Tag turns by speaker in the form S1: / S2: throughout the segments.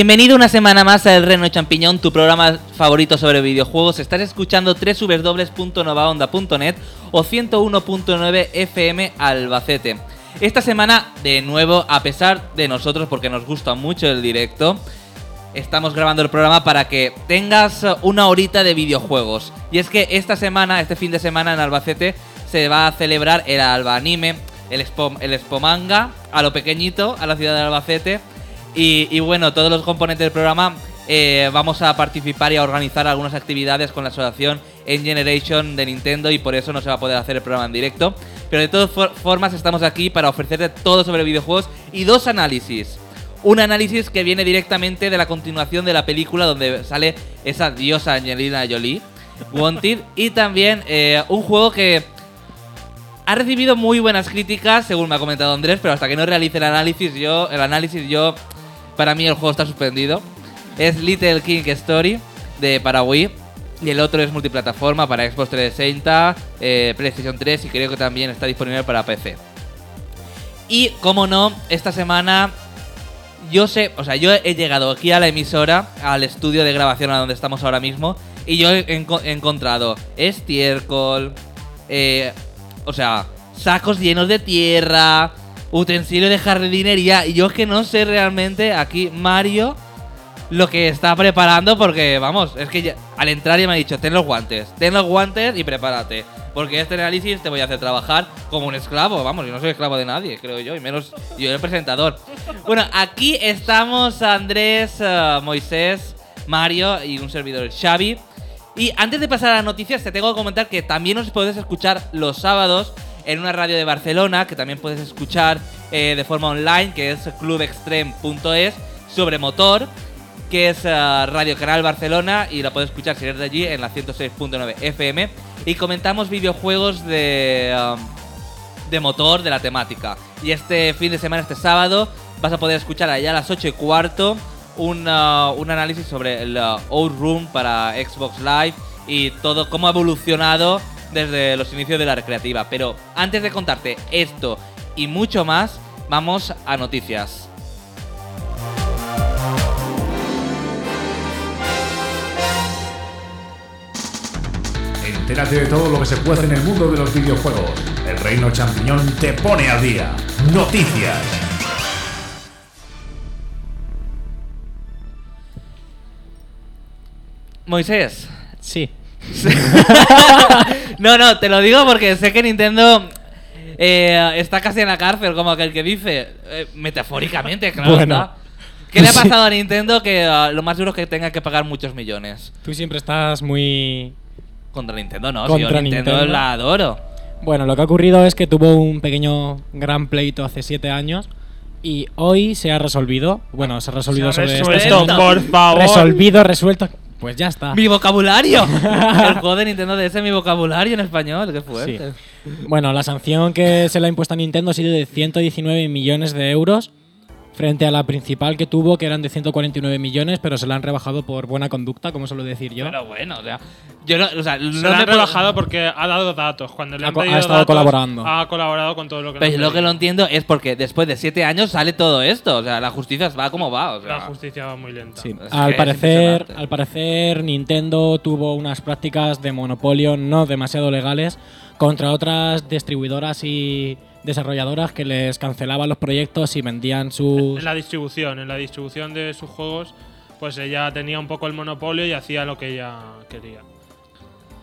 S1: Bienvenido una semana más a El Reno Champiñón, tu programa favorito sobre videojuegos. Estás escuchando www.novaonda.net o 101.9 FM Albacete. Esta semana, de nuevo, a pesar de nosotros, porque nos gusta mucho el directo, estamos grabando el programa para que tengas una horita de videojuegos. Y es que esta semana, este fin de semana en Albacete, se va a celebrar el Alba Anime, el Expo, el Expo Manga, a lo pequeñito, a la ciudad de Albacete. Y, y bueno, todos los componentes del programa eh, vamos a participar y a organizar algunas actividades con la asociación En Generation de Nintendo y por eso no se va a poder hacer el programa en directo. Pero de todas for- formas estamos aquí para ofrecerte todo sobre videojuegos y dos análisis. Un análisis que viene directamente de la continuación de la película donde sale esa diosa Angelina Jolie, Wanted, y también eh, un juego que ha recibido muy buenas críticas, según me ha comentado Andrés, pero hasta que no realice el análisis, yo, el análisis, yo, para mí el juego está suspendido. Es Little King Story de para Wii y el otro es multiplataforma para Xbox 360, eh, PlayStation 3 y creo que también está disponible para PC. Y como no, esta semana yo sé, o sea, yo he llegado aquí a la emisora, al estudio de grabación a donde estamos ahora mismo, y yo he, he encontrado estiércol, eh, o sea, sacos llenos de tierra, utensilios de jardinería, y yo es que no sé realmente aquí Mario lo que está preparando porque, vamos, es que al entrar ya me ha dicho, ten los guantes, ten los guantes y prepárate. Porque este análisis te voy a hacer trabajar como un esclavo, vamos, yo no soy esclavo de nadie, creo yo, y menos yo el presentador. Bueno, aquí estamos Andrés, eh, Moisés, Mario y un servidor Xavi. Y antes de pasar a las noticias, te tengo que comentar que también nos puedes escuchar los sábados en una radio de Barcelona, que también puedes escuchar eh, de forma online, que es clubextreme.es, sobre motor que es eh, Radio Canal Barcelona y la puedes escuchar si eres de allí en la 106.9 FM y comentamos videojuegos de um, de motor de la temática. Y este fin de semana este sábado vas a poder escuchar allá a las 8 y cuarto un, uh, un análisis sobre el uh, Outroom para Xbox Live y todo cómo ha evolucionado desde los inicios de la recreativa pero antes de contarte esto y mucho más vamos a noticias
S2: Entérate de todo lo que se puede en el mundo de los videojuegos. El Reino Champiñón te pone al día. Noticias.
S1: Moisés
S3: Sí.
S1: no, no, te lo digo porque sé que Nintendo eh, está casi en la cárcel, como aquel que dice. Eh, metafóricamente, claro
S3: Bueno.
S1: está. ¿Qué le ha
S3: Sí.
S1: pasado a Nintendo que ah, lo más duro es que tenga que pagar muchos millones?
S3: Tú siempre estás muy...
S1: Contra Nintendo no, si yo
S3: Contra
S1: Nintendo,
S3: Nintendo.
S1: la adoro.
S3: Bueno, lo que ha ocurrido es que tuvo un pequeño gran pleito hace siete años y hoy se ha resolvido. Bueno, se ha resolvido
S4: Se ha
S3: sobre
S4: resuelto,
S3: este
S4: por favor.
S3: Resolvido, resuelto. Pues ya está.
S1: ¡Mi vocabulario! El juego de Nintendo DS, mi vocabulario en español, qué fuerte.
S3: Bueno, la sanción que se le ha impuesto a Nintendo ha sido de 119 millones de euros frente a la principal que tuvo, que eran de 149 millones, pero se la han rebajado por buena conducta, como suelo decir yo.
S1: Pero bueno, o sea, yo no, o sea,
S4: Se
S1: no
S4: lo
S1: me
S4: han rebajado porque ha dado datos. Cuando le
S3: Ha
S4: han
S3: ha estado
S4: datos,
S3: colaborando.
S4: Ha colaborado con todo lo que le
S1: Pero lo que no entiendo es porque después de siete años sale todo esto. O sea, la justicia va como va. O sea,
S4: La justicia va muy lenta.
S3: Sí. Al parecer, al parecer, Nintendo tuvo unas prácticas de monopolio no demasiado legales contra otras distribuidoras y desarrolladoras que les cancelaban los proyectos y vendían sus.
S4: En la distribución, en la distribución de sus juegos, pues ella tenía un poco el monopolio y hacía lo que ella quería.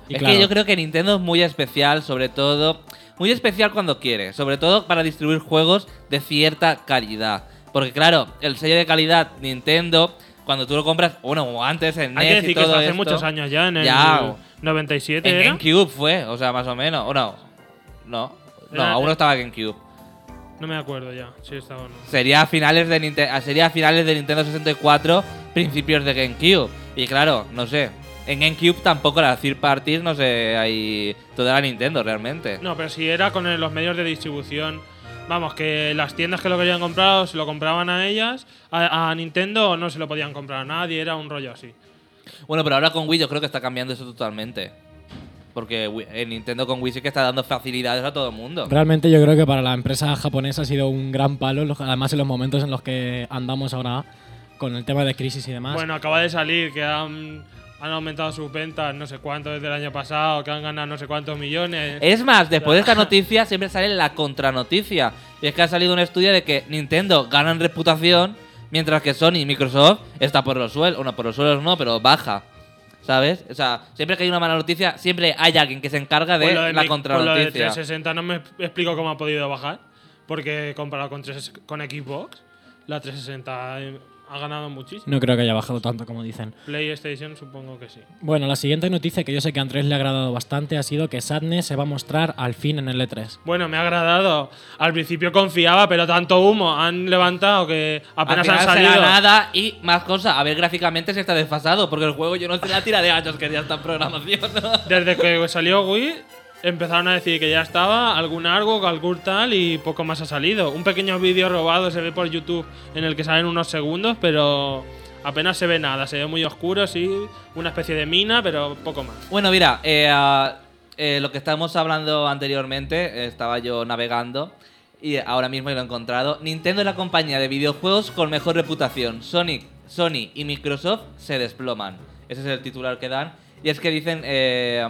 S3: Y
S1: es
S3: claro,
S1: que yo creo que Nintendo es muy especial, sobre todo. Muy especial cuando quiere. Sobre todo para distribuir juegos de cierta calidad. Porque, claro, el sello de calidad Nintendo, cuando tú lo compras, bueno, antes en
S4: Hay
S1: NES
S4: que decir
S1: y
S4: que fue hace
S1: esto,
S4: muchos años ya, en el
S1: Ya.
S4: 97
S1: En
S4: era.
S1: GameCube fue, o sea, más o menos. O no. No. No,
S4: Era-
S1: aún no estaba GameCube.
S4: No me acuerdo ya, si estaba o no.
S1: Sería a finales de sería a finales de Nintendo 64, principios de GameCube. Y claro, no sé. En GameCube tampoco la third parties, no sé, hay toda la Nintendo realmente.
S4: No, pero si era con el- los medios de distribución. Vamos, que las tiendas que lo querían comprar se lo compraban a ellas, a, a Nintendo no se lo podían comprar a nadie, era un rollo así.
S1: Bueno, pero ahora con Wii yo creo que está cambiando eso totalmente. Porque Wii- eh, Nintendo con Wii sí que está dando facilidades a todo el mundo.
S3: Realmente yo creo que para la empresa japonesa ha sido un gran palo, los- además en los momentos en los que andamos ahora con el tema de crisis y demás.
S4: Bueno, acaba de salir que han, han aumentado sus ventas no sé cuánto desde el año pasado, que han ganado no sé cuántos millones.
S1: Es más, después de esta noticia siempre sale la contranoticia. Y es que ha salido un estudio de que Nintendo gana en reputación, mientras que Sony y Microsoft está por los suelos. Bueno, por los suelos no, pero baja. ¿Sabes? O sea, siempre que hay una mala noticia, siempre hay alguien que se encarga de,
S4: Pues
S1: la
S4: mi- pues lo de
S1: contranoticia.
S4: 360 no me explico cómo ha podido bajar, porque comparado con, 3 con Xbox, la 360 ha ganado muchísimo.
S3: No creo que haya bajado tanto como dicen.
S4: PlayStation supongo que sí.
S3: Bueno, la siguiente noticia que yo sé que a Andrés le ha agradado bastante ha sido que Sadness se va a mostrar al fin en el E E3.
S4: Bueno, me ha agradado. Al principio confiaba, pero tanto humo han levantado que apenas han
S1: será
S4: salido.
S1: nada y más cosas. A ver, gráficamente se está desfasado, porque el juego yo no sé la tira de años que ya está en programación. ¿no?
S4: Desde que salió Wii, empezaron a decir que ya estaba algún algo, algún tal y poco más ha salido. Un pequeño vídeo robado se ve por YouTube en el que salen unos segundos, pero apenas se ve nada. Se ve muy oscuro, sí, una especie de mina, pero poco más.
S1: Bueno, mira, eh, ah, eh, lo que estábamos hablando anteriormente, eh, estaba yo navegando y ahora mismo lo he encontrado. Nintendo es la compañía de videojuegos con mejor reputación. Sonic, Sony y Microsoft se desploman. Ese es el titular que dan. Y es que dicen, eh,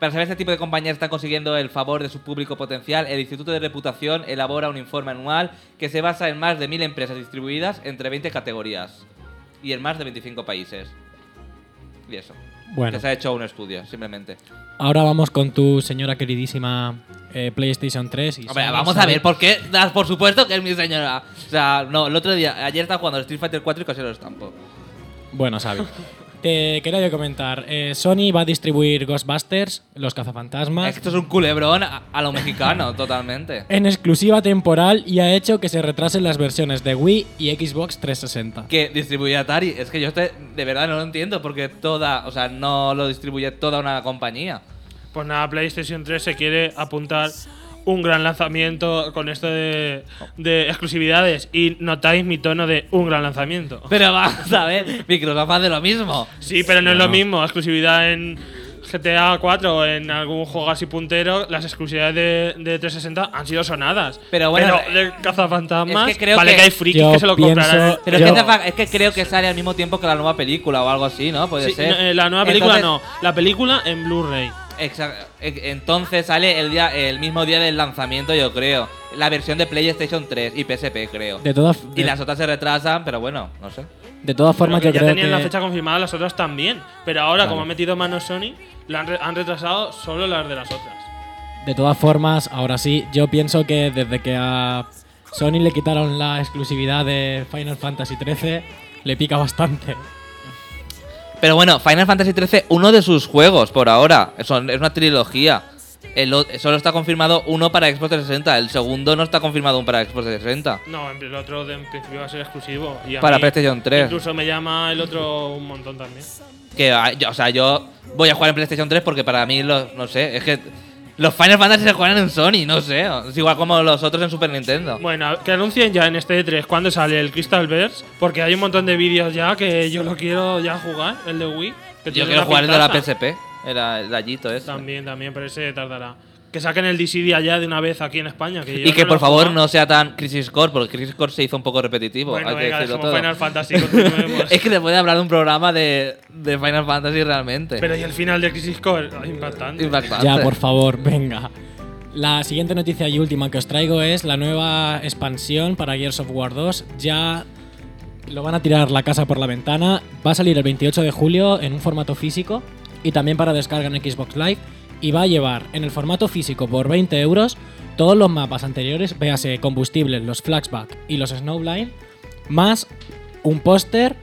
S1: para saber si este tipo de compañías están consiguiendo el favor de su público potencial, el Instituto de Reputación elabora un informe anual que se basa en más de mil empresas distribuidas entre 20 categorías y en más de 25 países. Y eso.
S3: Bueno,
S1: Que se ha hecho un estudio, simplemente.
S3: ahora vamos con tu señora queridísima eh, PlayStation 3. Y
S1: Hombre, vamos a ver, ¿por qué? Das por supuesto que es mi señora. O sea, no, el otro día, ayer estaba jugando Street Fighter 4 y casi lo estampo.
S3: Bueno, Xavi. Te quería yo comentar. eh, Sony va a distribuir Ghostbusters, los cazafantasmas,
S1: Es que esto es un culebrón a, a lo mexicano, totalmente.
S3: en exclusiva temporal y ha hecho que se retrasen las versiones de Wii y Xbox 360.
S1: Que distribuye Atari. Es que yo este, de verdad no lo entiendo porque toda, o sea, no lo distribuye toda una compañía.
S4: Pues nada, PlayStation 3 se quiere apuntar un gran lanzamiento con esto de, de exclusividades. Y notáis mi tono de un gran lanzamiento.
S1: Pero vamos a ver, Microsoft hace lo mismo.
S4: Sí, pero no es lo mismo. Exclusividad en GTA 4 o en algún juego así puntero, las exclusividades de, de 360 han sido sonadas.
S1: Pero bueno,
S4: de cazafantasmas,
S1: es que creo
S4: vale
S1: que-
S4: que, hay frikis que se lo
S3: pienso-
S4: comprarán.
S1: Pero
S3: Yo-
S1: es, que, te- es que creo que sale al mismo tiempo que la nueva película o algo así, ¿no? Puede
S4: Sí,
S1: ser.
S4: no, eh, la nueva película
S1: Entonces-
S4: no, la película en Blu-ray.
S1: E- Entonces sale el día el mismo día del lanzamiento, yo creo. La versión de PlayStation 3 y PSP, creo.
S3: De todas,
S1: Y las otras se retrasan, pero bueno, no sé.
S3: de todas formas, yo
S4: que ya
S3: creo
S4: tenían
S3: que
S4: la fecha confirmada las otras también. Pero ahora,
S3: Vale.
S4: como ha metido mano Sony, la han, re- han retrasado solo las de las otras.
S3: De todas formas, ahora sí, yo pienso que desde que a Sony le quitaron la exclusividad de Final Fantasy XIII, le pica bastante.
S1: Pero bueno, Final Fantasy XIII, uno de sus juegos por ahora. Es una trilogía. El solo está confirmado uno para Xbox 360. El segundo no está confirmado aún para Xbox 360.
S4: No, el otro de- en principio va a ser exclusivo. Y a
S1: Para
S4: mí
S1: PlayStation 3.
S4: Incluso me llama el otro un montón también.
S1: Que, ah, o sea, yo voy a jugar en PlayStation 3 porque para mí, los, no sé, es que los Final Fantasy se juegan en Sony, no sé. Es igual como los otros en Super Nintendo.
S4: Bueno, que anuncien ya en este E3 cuando sale el Crystal Verse, porque hay un montón de vídeos ya que yo lo quiero ya jugar, el de Wii. que
S1: Yo quiero jugar el de la. PSP, el, el gallito ese.
S4: También, también, pero ese tardará. Que saquen el DCD allá de una vez aquí en España. Que
S1: Y que
S4: no
S1: por favor
S4: jugado.
S1: no sea tan Crisis Core, porque Crisis Core se hizo un poco repetitivo.
S4: Bueno,
S1: hay que
S4: venga,
S1: todo.
S4: Final Fantasy, continuemos.
S1: es que se puede hablar de un programa de, de Final Fantasy realmente.
S4: Pero y el final de Crisis Core, Ah, impactante.
S1: Impactante.
S3: Ya, por favor, venga. La siguiente noticia y última que os traigo es la nueva expansión para Gears of War 2. Ya lo van a tirar la casa por la ventana. Va a salir el 28 de julio en un formato físico y también para descarga en Xbox Live. Y va a llevar en el formato físico por 20 euros todos los mapas anteriores, véase combustibles, los flashback y los snowblind, más un póster,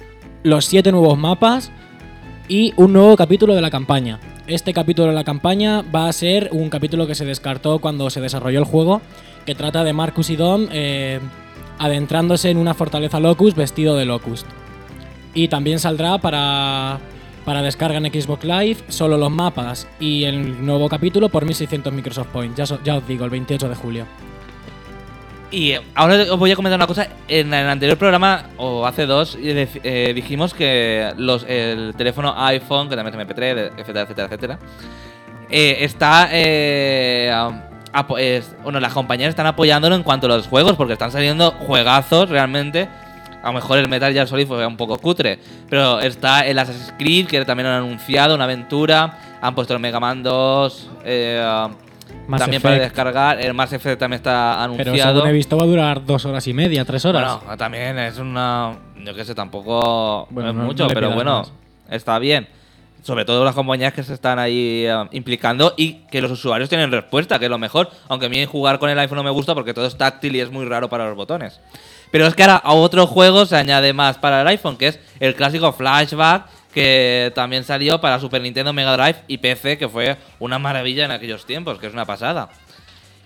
S3: los 7 nuevos mapas y un nuevo capítulo de la campaña. Este capítulo de la campaña va a ser un capítulo que se descartó cuando se desarrolló el juego, que trata de Marcus y Dom eh, adentrándose en una fortaleza Locust vestido de Locust. Y también saldrá para, para descarga en Xbox Live solo los mapas y el nuevo capítulo por 1600 Microsoft Points. Ya, os digo, el 28 de julio.
S1: Y eh, ahora os voy a comentar una cosa. En el anterior programa, o hace dos, eh, eh, dijimos que el teléfono iPhone, que también es MP3, de- etcétera, etcétera, etcétera, está. bueno, las compañías están apoyándolo en cuanto a los juegos, porque están saliendo juegazos realmente. A lo mejor el Metal Gear Solid fue un poco cutre. Pero está el Assassin's Creed, que también han anunciado, una aventura. Han puesto el Mega Man 2. eh, también para descargar. El Mass Effect también está
S3: Pero
S1: anunciado.
S3: según he visto va a durar dos horas y media, tres horas.
S1: Bueno, también es una. Yo qué sé, tampoco
S3: Bueno,
S1: no es
S3: no-
S1: mucho, pero bueno,
S3: más.
S1: está bien. Sobre todo las compañías que se están ahí eh, implicando y que los usuarios tienen respuesta, que es lo mejor. Aunque a mí jugar con el iPhone no me gusta porque todo es táctil y es muy raro para los botones. Pero es que ahora a otro juego se añade más para el iPhone, que es el clásico Flashback, que también salió para Super Nintendo, Mega Drive y PC, que fue una maravilla en aquellos tiempos, que es una pasada.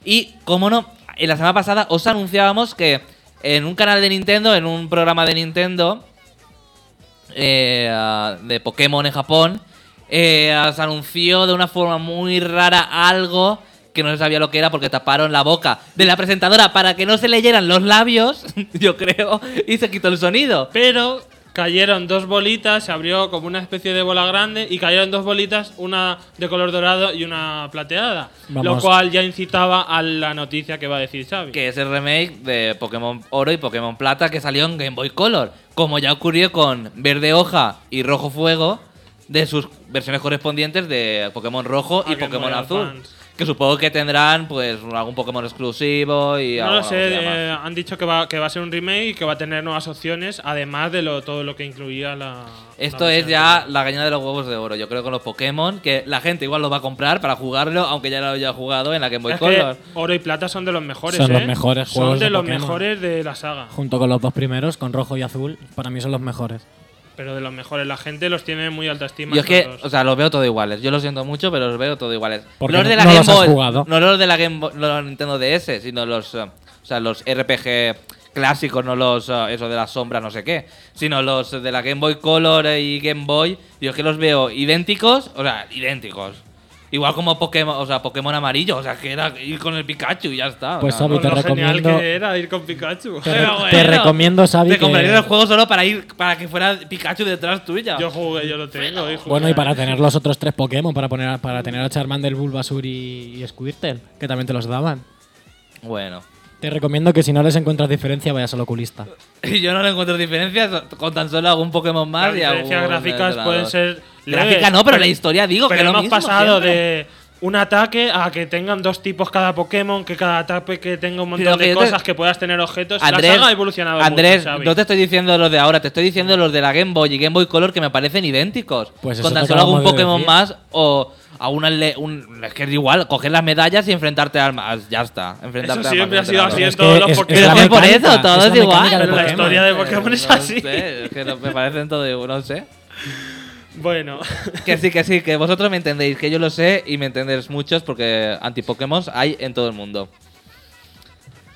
S1: Y, como no, en la semana pasada os anunciábamos que en un canal de Nintendo, en un programa de Nintendo eh, de Pokémon en Japón, eh, se anunció de una forma muy rara algo que no se sabía lo que era porque taparon la boca de la presentadora para que no se leyeran los labios, yo creo, y se quitó el sonido.
S4: Pero cayeron dos bolitas, se abrió como una especie de bola grande y cayeron dos bolitas, una de color dorado y una plateada. Lo
S3: Vamos.
S4: cual ya incitaba a la noticia que va a decir Xavi.
S1: que es el remake de Pokémon Oro y Pokémon Plata que salió en Game Boy Color, como ya ocurrió con Verde Hoja y Rojo Fuego de sus versiones correspondientes de Pokémon Rojo y
S4: Game
S1: Pokémon
S4: Boy
S1: Azul.
S4: Advance.
S1: Que supongo que tendrán pues algún Pokémon exclusivo y
S4: No lo sé, eh, han dicho que va, que va a ser un remake y que va a tener nuevas opciones, además de lo, todo lo que incluía la.
S1: Esto
S4: la
S1: es ya la gallina de los huevos de oro. Yo creo con los Pokémon que la gente igual lo va a comprar para jugarlo, aunque ya lo haya jugado en la Game Boy
S4: Es
S1: Color.
S4: que Oro y Plata son de los mejores.
S3: Son
S4: ¿eh?
S3: los mejores
S4: Son de,
S3: de
S4: los
S3: Pokémon.
S4: mejores de la saga.
S3: Junto con los dos primeros, con rojo y azul, para mí son los mejores.
S4: Pero de los mejores. La gente los tiene en muy alta estima.
S1: Yo es que, o sea, los veo todo iguales. Yo lo siento mucho, pero los veo todo iguales.
S3: Porque
S1: los de la
S3: no
S1: Game
S3: los has
S1: Boy,
S3: jugado.
S1: no los de la Game Boy, no los Nintendo DS, sino los, eh, o sea, los RPG clásicos, no los, eh, eso de las sombras, no sé qué, sino los de la Game Boy Color y Game Boy. Yo es que los veo idénticos, o sea, idénticos. Igual como Pokémon, o sea, Pokémon amarillo, o sea, que era ir con el Pikachu y ya está.
S3: Pues,
S4: Con
S3: te
S4: lo genial
S3: recomiendo-
S4: que era ir con Pikachu.
S3: Te,
S1: Pero
S3: te
S1: bueno,
S3: recomiendo, Xavi,
S1: Te compraría el
S3: que...
S1: juego solo para ir, para que fuera Pikachu detrás tuya.
S4: Yo jugué, yo lo tengo. y jugué.
S3: Bueno, y para tener los otros tres Pokémon, para, poner, para tener a Charmander, Bulbasur y, y Squirtle, que también te los daban.
S1: Bueno.
S3: Te recomiendo que si no les encuentras diferencia, vayas al oculista.
S1: Y yo no le encuentro diferencias con tan solo algún Pokémon más
S4: Las
S1: y algún
S4: diferencias gráficas
S1: entrenador.
S4: pueden ser.
S1: Gráfica
S4: leves,
S1: no, pero la historia digo
S4: pero
S1: que es lo
S4: hemos
S1: mismo
S4: pasado
S1: siempre.
S4: de un ataque a que tengan dos tipos cada Pokémon, que cada ataque que tenga un montón de
S1: te-
S4: cosas, que puedas tener objetos.
S1: Andrés,
S4: la saga ha evolucionado
S1: Andrés,
S4: mucho,
S1: no te estoy diciendo los de ahora, te estoy diciendo los de la Game Boy y Game Boy Color que me parecen idénticos.
S3: Pues
S1: con
S3: eso
S1: tan
S3: te
S1: solo algún Pokémon más o a una le- un, es que es igual, coger las medallas y enfrentarte al más. Ya está, enfrentarte
S4: Eso
S1: al
S4: siempre ha sido así en
S3: Es
S4: todos
S3: que
S4: los
S3: es- es
S4: Pokémon.
S1: Es que por eso, todo
S3: es
S1: igual.
S4: la
S3: Pokémon.
S4: historia de Pokémon es
S1: No
S4: así.
S1: sé, es que me parecen todo igual, no sé.
S4: Bueno,
S1: Que sí, que sí, que vosotros me entendéis, que yo lo sé y me entendéis muchos porque anti-Pokémon hay en todo el mundo.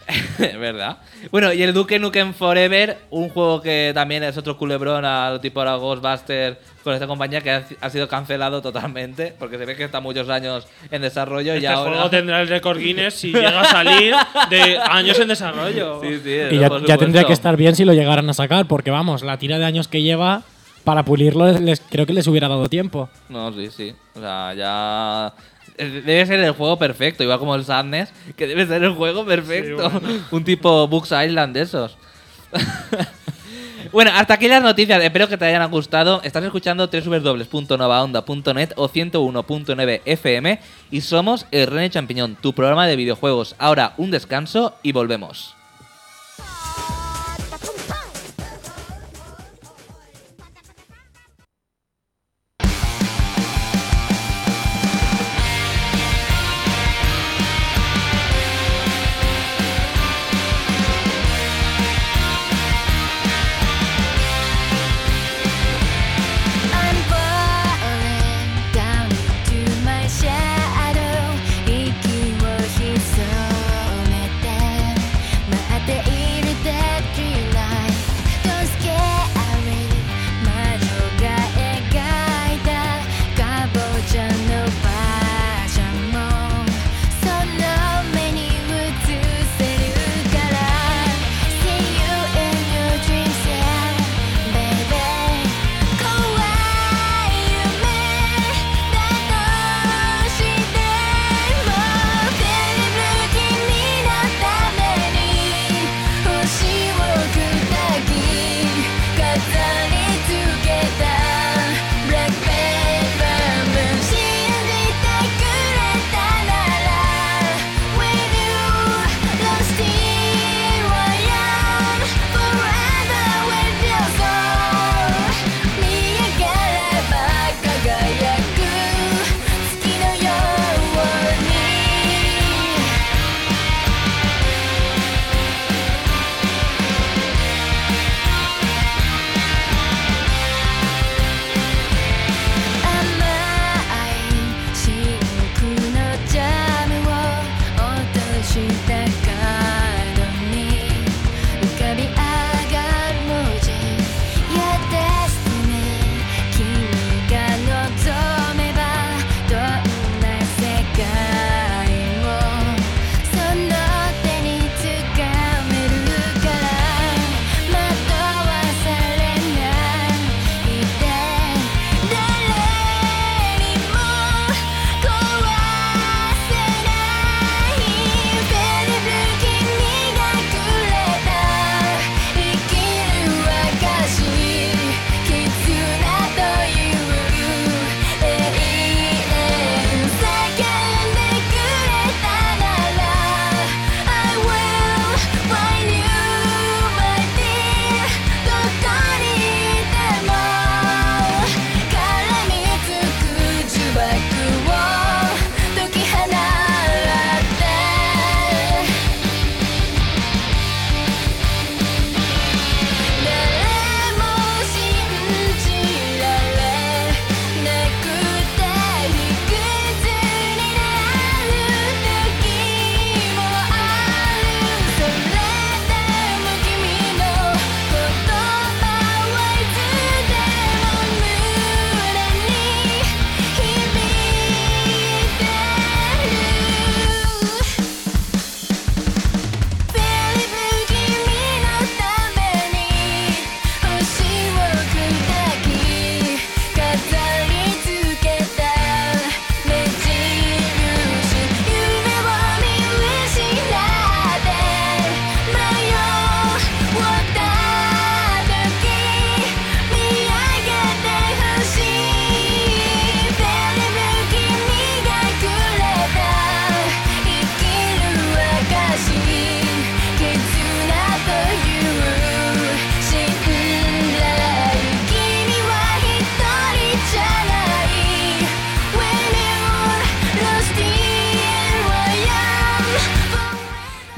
S1: ¿Verdad? Bueno, y el Duke Nukem Forever, un juego que también es otro culebrón al tipo ahora Ghostbuster con esta compañía que ha, ha sido cancelado totalmente porque se ve que está muchos años en desarrollo y
S4: este
S1: ahora.
S4: juego tendrá el récord Guinness si llega a salir de años en desarrollo.
S1: Sí, sí,
S3: Y ya, ya tendría que estar bien si lo llegaran a sacar, porque vamos, la tira de años que lleva, para pulirlo, les, creo que les hubiera dado tiempo.
S1: No, sí, sí. O sea, ya. Debe ser el juego perfecto, igual como el Sadness, que debe ser el juego perfecto. Un tipo Books Island de esos. bueno, hasta aquí las noticias. Espero que te hayan gustado. Estás escuchando www.novaonda.net o 101.9 FM y somos el René Champiñón, tu programa de videojuegos. Ahora un descanso y volvemos.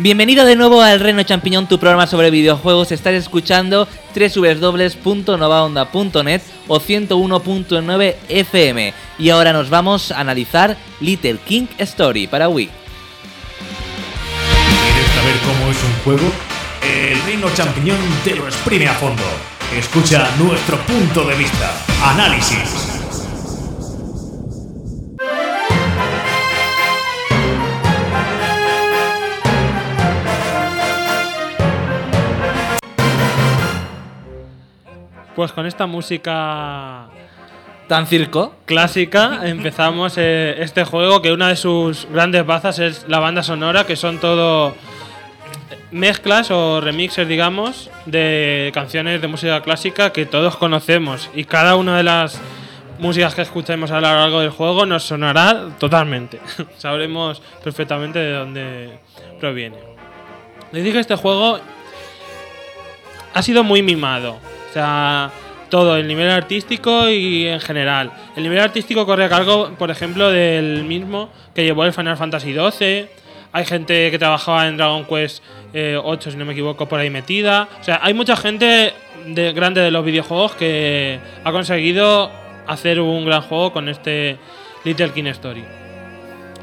S1: Bienvenido de nuevo al Reino Champiñón, tu programa sobre videojuegos. Estás escuchando www.novaonda.net o 101.9 FM. Y ahora nos vamos a analizar Little King Story para Wii.
S2: ¿Quieres saber cómo es un juego? El Reino Champiñón te lo exprime a fondo. Escucha nuestro punto de vista. Análisis.
S4: Pues con esta música
S1: ¿Tan circo?
S4: clásica empezamos eh, este juego que una de sus grandes bazas es la banda sonora, que son todo mezclas o remixes, digamos, de canciones de música clásica que todos conocemos y cada una de las músicas que escuchemos a lo largo del juego nos sonará totalmente. Sabremos perfectamente de dónde proviene. Les dije este juego ha sido muy mimado. Sea, todo, el nivel artístico y en general. El nivel artístico corre a cargo, por ejemplo, del mismo que llevó el Final Fantasy XII. Hay gente que trabajaba en Dragon Quest eh, 8, si no me equivoco, por ahí metida. O sea, hay mucha gente de, grande de los videojuegos que ha conseguido hacer un gran juego con este Little King Story.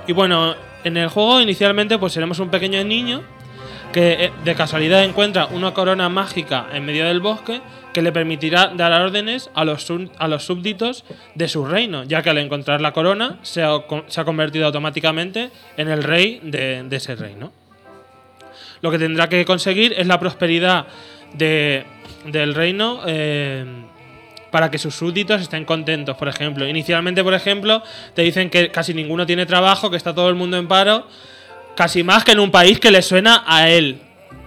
S4: Y bueno, en el juego inicialmente pues seremos un pequeño niño que eh, de casualidad encuentra una corona mágica en medio del bosque que le permitirá dar órdenes a los, a los súbditos de su reino, ya que al encontrar la corona se ha, se ha convertido automáticamente en el rey de, de ese reino. Lo que tendrá que conseguir es la prosperidad de- del reino eh, para que sus súbditos estén contentos, por ejemplo. Inicialmente, por ejemplo, te dicen que casi ninguno tiene trabajo, que está todo el mundo en paro, casi más que en un país que le suena a él.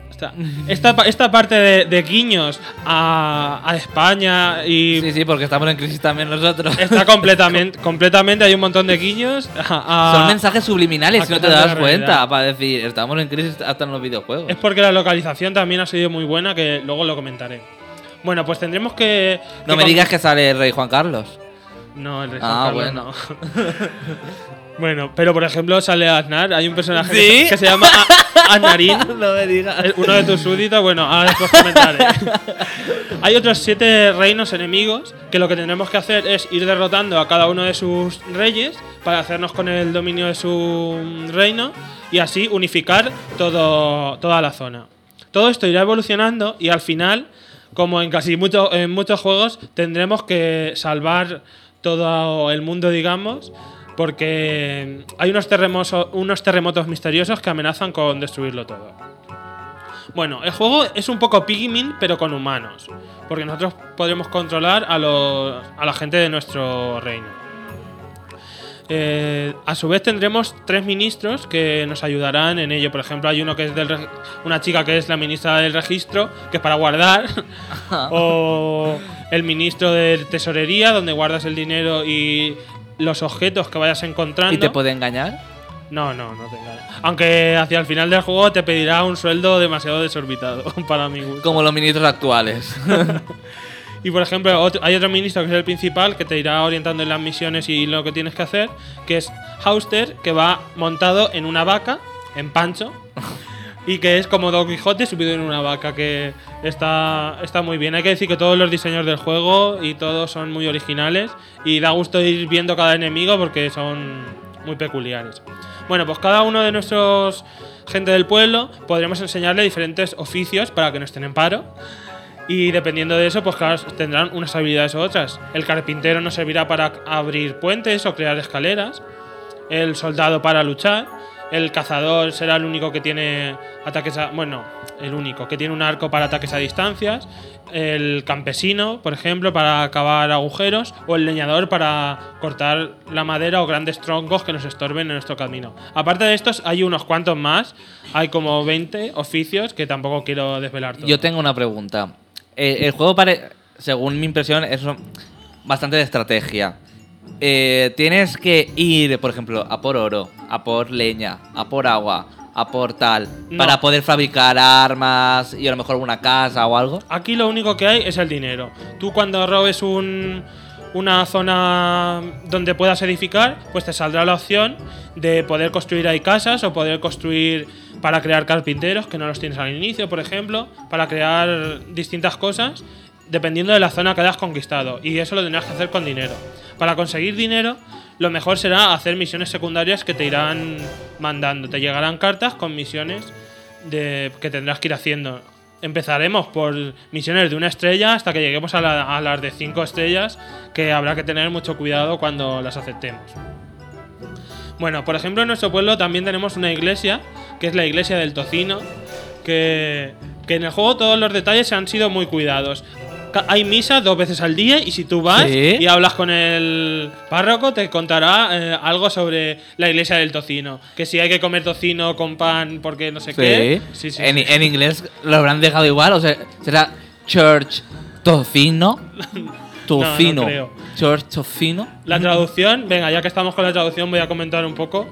S4: Esta, esta, pa- esta parte de, de guiños a, a España y
S1: Sí, sí, porque estamos en crisis también nosotros.
S4: está completamente, completamente, hay un montón de guiños a- a-
S1: Son mensajes subliminales, si no te das cuenta, para decir, estamos en crisis hasta en los videojuegos.
S4: Es porque la localización también ha sido muy buena, que luego lo comentaré. Bueno, pues tendremos que...
S1: No
S4: que
S1: me digas que sale el rey Juan Carlos.
S4: No, el rey
S1: Ah,
S4: Juan Carlos
S1: bueno.
S4: no. bueno, pero por ejemplo sale Aznar, hay un personaje que
S1: ¿Sí?
S4: se- que se llama Aznarín.
S1: no me digas.
S4: Eh, Uno de tus súbditos, bueno, ahora después comentaré. Hay otros siete reinos enemigos que lo que tendremos que hacer es ir derrotando a cada uno de sus reyes para hacernos con el dominio de su reino y así unificar todo, toda la zona. Todo esto irá evolucionando y al final, como en casi mucho- en muchos juegos, tendremos que salvar todo el mundo, digamos, porque hay unos terremotos, unos terremotos misteriosos que amenazan con destruirlo todo. Bueno, el juego es un poco Pikmin, pero con humanos. Porque nosotros podremos controlar a, los, a la gente de nuestro reino. Eh, a su vez tendremos tres ministros que nos ayudarán en ello. Por ejemplo, hay uno que es del una chica que es la ministra del registro, que es para guardar. o el ministro de tesorería, donde guardas el dinero y los objetos que vayas encontrando.
S1: ¿Y te puede engañar?
S4: No, no, no te engañes. Aunque hacia el final del juego te pedirá un sueldo demasiado desorbitado para mi gusto.
S1: Como los ministros actuales.
S4: Y por ejemplo, otro- hay otro ministro que es el principal que te irá orientando en las misiones y lo que tienes que hacer, que es Hauster, que va montado en una vaca, en Pancho, y que es como Don Quijote subido en una vaca, que está, está muy bien. Hay que decir que todos los diseños del juego y todos son muy originales y da gusto ir viendo cada enemigo porque son muy peculiares. Bueno, pues cada uno de nuestros gente del pueblo podremos enseñarle diferentes oficios para que no estén en paro. Y dependiendo de eso, pues claro, tendrán unas habilidades u otras. El carpintero nos servirá para abrir puentes o crear escaleras. El soldado para luchar. El cazador será el único que tiene ataques a. Bueno, el único que tiene un arco para ataques a distancias. El campesino, por ejemplo, para cavar agujeros. O el leñador para cortar la madera o grandes troncos que nos estorben en nuestro camino. Aparte de estos, hay unos cuantos más. Hay como 20 oficios que tampoco quiero desvelar todo.
S1: Yo tengo una pregunta. Eh, el juego, pare- según mi impresión, es bastante de estrategia. Eh, tienes que ir, por ejemplo, a por oro, a por leña, a por agua, a por tal,
S4: No.
S1: para poder fabricar armas y a lo mejor una casa o algo.
S4: Aquí lo único que hay es el dinero. Tú cuando robes un, una zona donde puedas edificar, pues te saldrá la opción de poder construir ahí casas o poder construir para crear carpinteros, que no los tienes al inicio, por ejemplo, para crear distintas cosas, dependiendo de la zona que hayas conquistado. Y eso lo tendrás que hacer con dinero. Para conseguir dinero, lo mejor será hacer misiones secundarias que te irán mandando. Te llegarán cartas con misiones de, que tendrás que ir haciendo. Empezaremos por misiones de una estrella hasta que lleguemos a, la- a las de cinco estrellas, que habrá que tener mucho cuidado cuando las aceptemos. Bueno, por ejemplo, en nuestro pueblo también tenemos una iglesia, que es la iglesia del tocino, que, que en el juego todos los detalles han sido muy cuidados. Hay misa dos veces al día y si tú vas
S1: Sí.
S4: y hablas con el párroco te contará eh, algo sobre la iglesia del tocino. Que si hay que comer tocino con pan porque no sé qué.
S1: Sí. En, en inglés lo habrán dejado igual, o sea, será Church Tocino. Tocino. Church Tocino.
S4: La traducción, venga, ya que estamos con la traducción, voy a comentar un poco.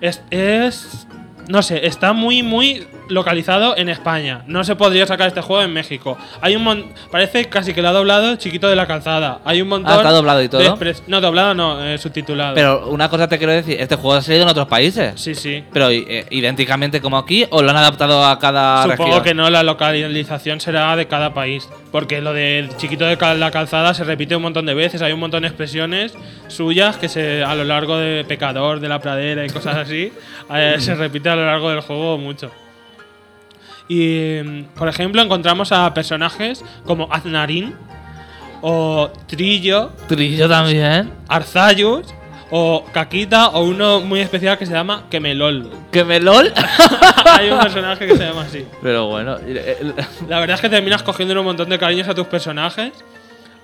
S4: Es. es no sé, está muy, muy localizado en España. No se podría sacar este juego en México. Hay un mon- Parece casi que lo ha doblado Chiquito de la Calzada. Hay un montón.
S1: Ah, ¿está doblado y todo?
S4: No, doblado no, eh, subtitulado.
S1: Pero una cosa te quiero decir, este juego ha salido en otros países.
S4: Sí, sí.
S1: Pero eh, idénticamente como aquí o lo han adaptado a cada
S4: Supongo
S1: región?
S4: que no, la localización será de cada país. Porque lo de Chiquito de la Calzada se repite un montón de veces. Hay un montón de expresiones suyas que se a lo largo de Pecador, de la Pradera y cosas así, eh, se repite a lo largo del juego mucho. Y, por ejemplo, encontramos a personajes como Aznarín, o Trillo,
S1: Trillo también.
S4: Arzayus, o Caquita, o uno muy especial que se llama Kemelol.
S1: Que me lol.
S4: Hay un personaje que se llama así.
S1: Pero bueno,
S4: La verdad es que terminas cogiendo un montón de cariños a tus personajes.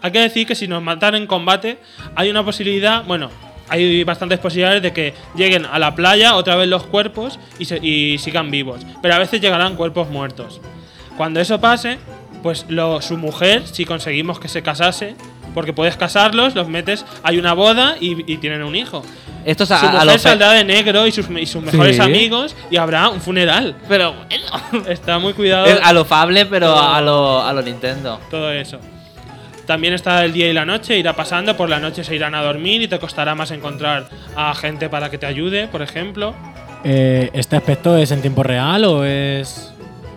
S4: Hay que decir que si nos matan en combate, hay una posibilidad, bueno, hay bastantes posibilidades de que lleguen a la playa otra vez los cuerpos y, se- y sigan vivos. Pero a veces llegarán cuerpos muertos. Cuando eso pase, pues lo- su mujer, si conseguimos que se casase, porque puedes casarlos, los metes, hay una boda y, y tienen un hijo.
S1: esto es
S4: Su
S1: a, a
S4: mujer
S1: lo fe-
S4: saldrá de negro y sus, y sus mejores
S1: Sí.
S4: amigos y habrá un funeral.
S1: Pero bueno.
S4: Está muy cuidado.
S1: Es a lo fable, pero
S4: Pero-
S1: a lo, a lo Nintendo.
S4: todo eso. También está el día y la noche, irá pasando, por la noche se irán a dormir y te costará más encontrar a gente para que te ayude, por ejemplo.
S3: Eh, ¿Este aspecto es en tiempo real o es.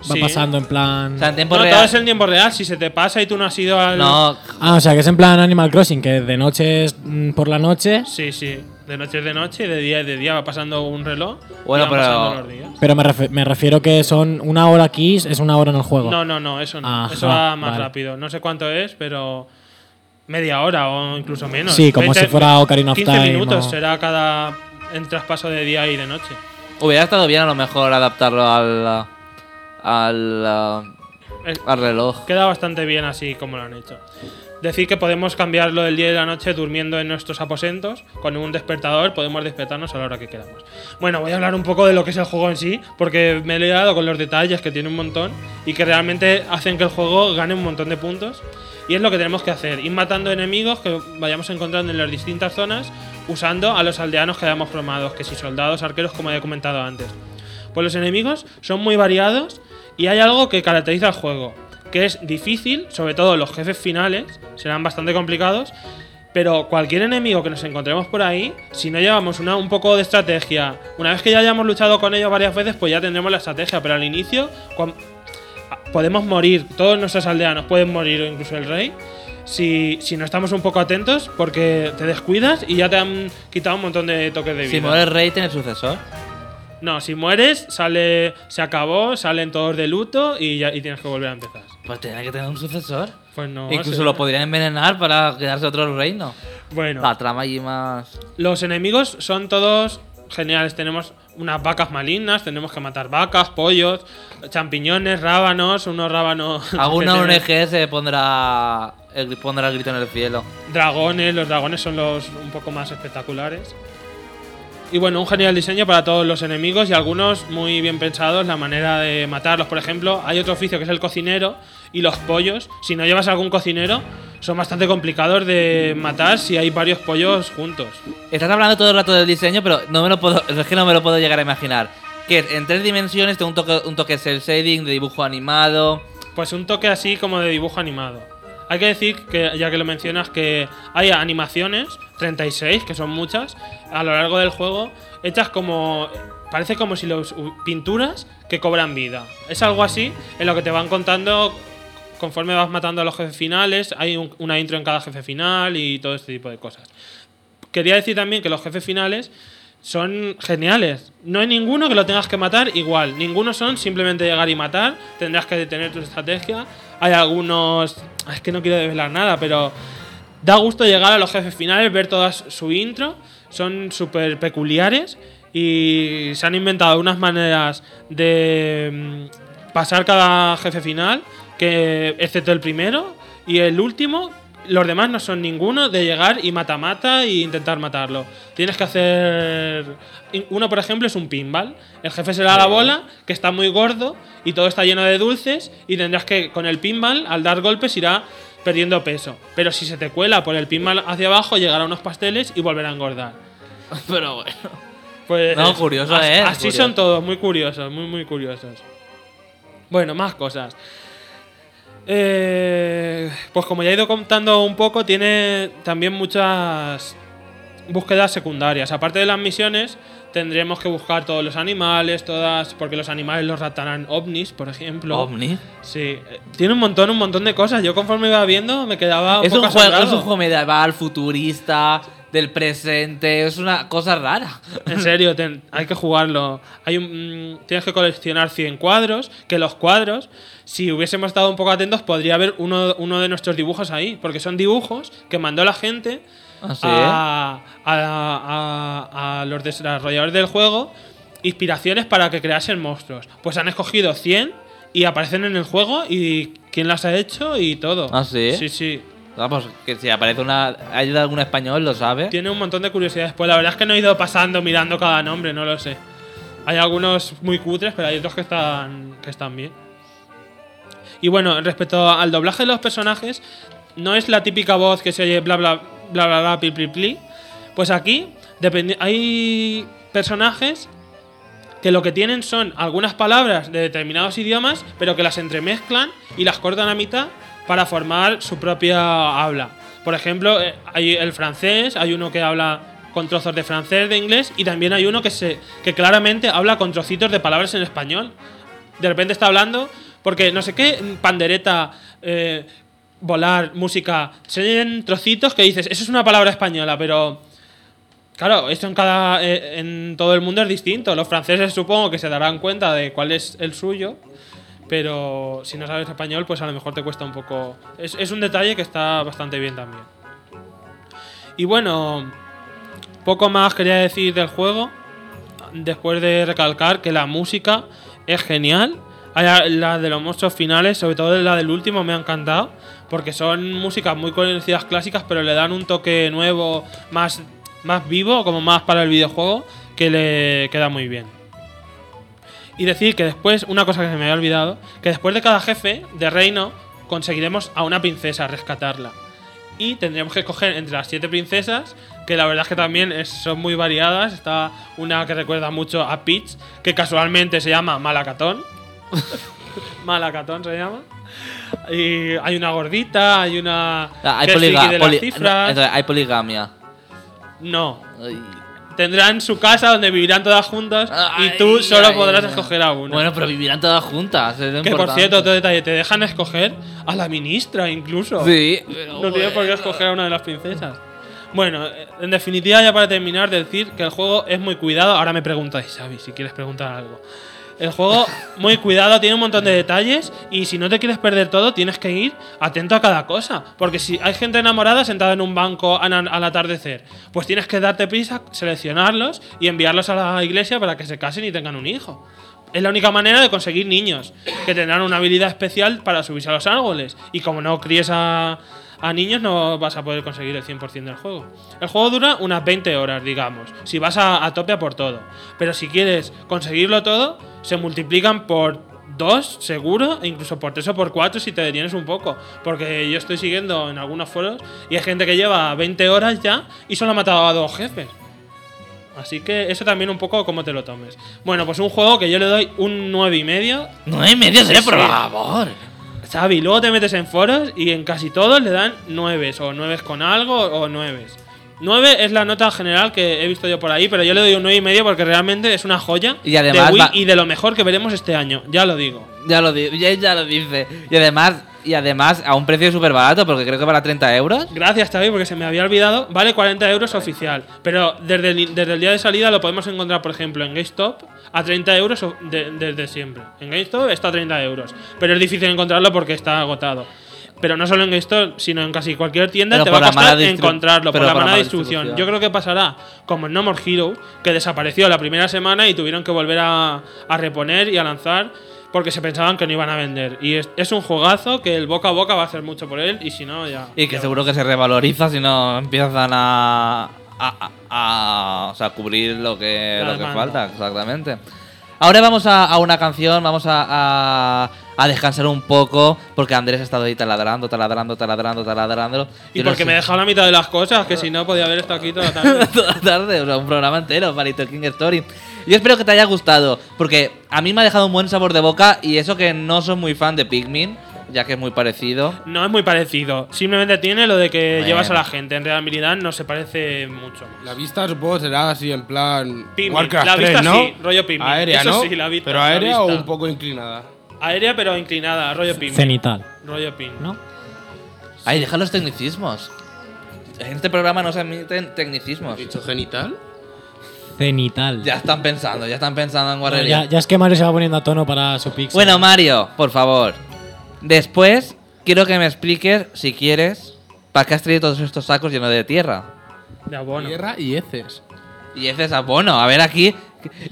S3: va
S4: Sí.
S3: pasando en plan.
S1: O sea, en tiempo
S4: no,
S1: real.
S4: todo es en tiempo real, si se te pasa y tú no has ido al...
S1: No,
S3: Ah, o sea, que es en plan Animal Crossing, que de noche es mm, por la noche,
S4: Sí, sí, de noche es de noche y de día es de día, va pasando un reloj. y
S1: Bueno,
S4: van
S1: pero-
S4: pasando los días.
S3: pero me, refi- me refiero que son una hora aquí, es una hora en el juego.
S4: No, no, no, eso no.
S3: Ajá,
S4: eso va más
S3: vale.
S4: rápido. No sé cuánto es, pero media hora o incluso menos.
S3: Sí, como si fuera Ocarina of
S4: 15
S3: Time
S4: minutos
S3: o-
S4: será cada en traspaso de día y de noche.
S1: hubiera estado bien a lo mejor adaptarlo al. al. Al reloj.
S4: Queda bastante bien así como lo han hecho. Decir que podemos cambiarlo del día y de la noche durmiendo en nuestros aposentos. Con un despertador podemos despertarnos a la hora que queramos. Bueno, voy a hablar un poco de lo que es el juego en sí, porque me he liado con los detalles que tiene un montón y que realmente hacen que el juego gane un montón de puntos. Y es lo que tenemos que hacer, ir matando enemigos que vayamos encontrando en las distintas zonas usando a los aldeanos que hayamos formados, que si soldados, arqueros, como he comentado antes. Pues los enemigos son muy variados y hay algo que caracteriza al juego, que es difícil, sobre todo los jefes finales, serán bastante complicados, pero cualquier enemigo que nos encontremos por ahí, si no llevamos una, un poco de estrategia, una vez que ya hayamos luchado con ellos varias veces, pues ya tendremos la estrategia, pero al inicio cuan- podemos morir, todos nuestros aldeanos pueden morir, o incluso el rey, si, si no estamos un poco atentos, porque te descuidas y ya te han quitado un montón de toques de vida.
S1: Si muere el rey, tiene sucesor.
S4: No, si mueres, sale, se acabó, salen todos de luto y, ya, y tienes que volver a empezar.
S1: Pues tiene que tener un sucesor.
S4: Pues no.
S1: Incluso
S4: sé.
S1: lo podrían envenenar para quedarse otro reino.
S4: Bueno,
S1: La trama allí más.
S4: los enemigos son todos geniales. Tenemos unas vacas malignas, tenemos que matar vacas, pollos, champiñones, rábanos, unos rábanos.
S1: Alguna ONG se pondrá el, pondrá el grito en el cielo.
S4: Dragones, los dragones son los un poco más espectaculares. Y bueno, un genial diseño para todos los enemigos y algunos muy bien pensados la manera de matarlos. Por ejemplo, hay otro oficio que es el cocinero y los pollos. Si no llevas algún cocinero, son bastante complicados de matar si hay varios pollos juntos.
S1: Estás hablando todo el rato del diseño, pero no me lo puedo, es que no me lo puedo llegar a imaginar. Que es en tres dimensiones, tiene un toque, un toque cel shading, de dibujo animado.
S4: Pues un toque así como de dibujo animado. Hay que decir que, ya que lo mencionas, que hay animaciones, 36, que son muchas, a lo largo del juego, hechas como. Parece como si los pinturas que cobran vida. Es algo así en lo que te van contando conforme vas matando a los jefes finales. Hay un- una intro en cada jefe final y todo este tipo de cosas. Quería decir también que los jefes finales son geniales. No hay ninguno que lo tengas que matar igual. Ninguno son simplemente llegar y matar. Tendrás que detener tu estrategia. Hay algunos. Es que no quiero desvelar nada, pero da gusto llegar a los jefes finales, ver toda su intro. Son súper peculiares y se han inventado unas maneras de mm, pasar cada jefe final, que excepto el primero y el último, los demás no son ninguno de llegar y mata-mata e intentar matarlo. Tienes que hacer. Uno, por ejemplo, es un pinball. El jefe será la bola, que está muy gordo y todo está lleno de dulces, y tendrás que, con el pinball, al dar golpes, irá perdiendo peso. Pero si se te cuela por el pinball hacia abajo, llegará a unos pasteles y volverá a engordar.
S1: Pero bueno.
S4: Pues
S1: No, curioso, ¿eh?
S4: Así
S1: Curioso.
S4: son todos, muy curiosos, muy, muy curiosos. Bueno, más cosas. Eh, pues como ya he ido contando un poco, tiene también muchas búsquedas secundarias. Aparte de las misiones, tendremos que buscar todos los animales, todas. Porque los animales los raptarán ovnis, por ejemplo.
S1: Ovni.
S4: Sí, eh, tiene un montón, un montón de cosas. Yo conforme iba viendo me quedaba un
S1: Es
S4: poco
S1: un, juego, es un juego medieval, futurista, del presente. Es una cosa rara.
S4: En serio, ten- hay que jugarlo. Hay un, mm, tienes que coleccionar 100 cuadros, que los cuadros, si hubiésemos estado un poco atentos, podría haber uno, uno de nuestros dibujos ahí, porque son dibujos que mandó la gente
S1: ¿Ah, sí?
S4: a, a- a- a los desarrolladores del juego inspiraciones para que creasen monstruos. Pues han escogido 100 y aparecen en el juego y quién las ha hecho y todo.
S1: ¿Ah, sí?
S4: Sí, sí.
S1: Vamos, que si aparece una. ¿Hay algún español? ¿Lo sabe?
S4: Tiene un montón de curiosidades. Pues la verdad es que no he ido pasando mirando cada nombre, no lo sé. Hay algunos muy cutres, pero hay otros que están, que están bien. Y bueno, respecto al doblaje de los personajes, no es la típica voz que se oye bla bla bla bla bla pli pli. Pues aquí hay personajes que lo que tienen son algunas palabras de determinados idiomas, pero que las entremezclan y las cortan a mitad para formar su propia habla. Por ejemplo, eh, hay el francés, hay uno que habla con trozos de francés, de inglés, y también hay uno que, se, que claramente habla con trocitos de palabras en español. De repente está hablando, porque no sé qué, pandereta, eh, volar, música, se oyen trocitos que dices, eso es una palabra española, pero Claro, esto en cada eh, en todo el mundo es distinto. Los franceses supongo que se darán cuenta de cuál es el suyo, pero si no sabes español, pues a lo mejor te cuesta un poco. Es, un detalle que está bastante bien también. Y bueno, poco más quería decir del juego. Después de recalcar que la música es genial. La de los monstruos finales, sobre todo la del último, me ha encantado. Porque son músicas muy conocidas clásicas, pero le dan un toque nuevo, más, más vivo, como más para el videojuego, que le queda muy bien. Y decir que después, una cosa que se me había olvidado, que después de cada jefe de reino conseguiremos a una princesa, rescatarla. Y tendremos que escoger entre las siete princesas, que la verdad es que también es- son muy variadas. Está una que recuerda mucho a Peach, que casualmente se llama Malacatón. Malacatón se llama. Y hay una gordita, hay una
S1: Ah, Hay, poliga- poli- entonces, hay poligamia.
S4: No,
S1: Ay.
S4: Tendrán su casa donde vivirán todas juntas y tú solo
S1: ay,
S4: podrás
S1: ay.
S4: escoger a una.
S1: Bueno, pero vivirán todas juntas. es
S4: que por cierto, otro detalle, te dejan escoger a la ministra incluso.
S1: Sí. pero
S4: No tienes por qué
S1: bueno.
S4: escoger a una de las princesas. Bueno, en definitiva, ya para terminar, decir que el juego es muy cuidado. Ahora me preguntáis, Xavi, si quieres preguntar algo. El juego, muy cuidado, tiene un montón de detalles y si no te quieres perder todo, tienes que ir atento a cada cosa. Porque si hay gente enamorada sentada en un banco an- al atardecer, pues tienes que darte prisa, seleccionarlos y enviarlos a la iglesia para que se casen y tengan un hijo. Es la única manera de conseguir niños, que tendrán una habilidad especial para subirse a los árboles. Y como no críes a, a niños, no vas a poder conseguir el 100% del juego. El juego dura unas 20 horas, digamos, si vas a, a tope a por todo. Pero si quieres conseguirlo todo, se multiplican por dos, seguro, e incluso por tres o por cuatro si te detienes un poco. Porque yo estoy siguiendo en algunos foros y hay gente que lleva 20 horas ya y solo ha matado a dos jefes. Así que eso también un poco como te lo tomes. Bueno, pues un juego que yo le doy un 9 y medio.
S1: Nueve y medio,
S4: sí.
S1: Por favor.
S4: Xavi, luego te metes en foros y en casi todos le dan 9 o 9 con algo o 9. 9 es la nota general que he visto yo por ahí, pero yo le doy un 9 y medio porque realmente es una joya
S1: Y además
S4: de Wii y de lo mejor que veremos este año, ya lo digo.
S1: Ya lo, di- ya, ya lo dice. Y además, y además a un precio súper barato, porque creo que vale 30 euros.
S4: Gracias, Xavi, porque se me había olvidado. Vale 40 euros oficial, pero desde el, desde el día de salida lo podemos encontrar, por ejemplo, en GameStop a 30 euros de- desde siempre. En GameStop está a 30 euros, pero es difícil encontrarlo porque está agotado. Pero no solo en GameStop, sino en casi cualquier tienda
S1: Pero
S4: te va a costar encontrarlo
S1: pero
S4: por la mala distribución.
S1: distribución.
S4: Yo creo que pasará como en No More Heroes, que desapareció la primera semana y tuvieron que volver a, a reponer y a lanzar porque se pensaban que no iban a vender. Y es, es un juegazo que el boca a boca va a hacer mucho por él y si no, ya.
S1: Y que
S4: ya
S1: seguro que se revaloriza si no empiezan a. a, a- a- o sea, cubrir lo que,
S4: La
S1: lo que falta, exactamente. Ahora vamos a, a una canción, vamos a, a, a descansar un poco, porque Andrés ha estado ahí taladrando, taladrando, taladrando, taladrando.
S4: Y
S1: Yo no
S4: porque
S1: sé-
S4: me he dejado la mitad de las cosas, que si no podía haber estado aquí toda la tarde.
S1: toda la tarde, o sea, un programa entero para Little King Story. Yo espero que te haya gustado, porque a mí me ha dejado un buen sabor de boca y eso que no soy muy fan de Pikmin, ya que es muy parecido.
S4: No es muy parecido. Simplemente tiene lo de que
S1: Bueno.
S4: llevas a la gente. En realidad no se parece mucho más.
S5: La vista supongo será así en plan
S4: Pikmin.
S5: Warcraft
S4: La
S5: 3,
S4: vista
S5: ¿no?
S4: sí, rollo Pikmin.
S5: Aérea,
S4: Eso
S5: ¿no?
S4: sí, la vista,
S5: Pero
S4: la
S5: aérea o un poco inclinada.
S4: Aérea pero inclinada, rollo Pikmin.
S3: Cenital,
S4: Rollo Pikmin.
S3: ¿no?
S1: Ay, deja los tecnicismos. En este programa no se admiten tecnicismos.
S5: ¿Dicho genital?
S3: Cenital.
S1: Ya están pensando, ya están pensando en
S3: No,
S1: guarrería.
S3: ya, ya es que Mario se va poniendo a tono para su pixel.
S1: Bueno, Mario, por favor. Después, quiero que me expliques, si quieres, para qué has traído todos estos sacos llenos de tierra.
S4: De abono.
S5: Tierra y heces.
S1: Y ese es abono. A ver aquí.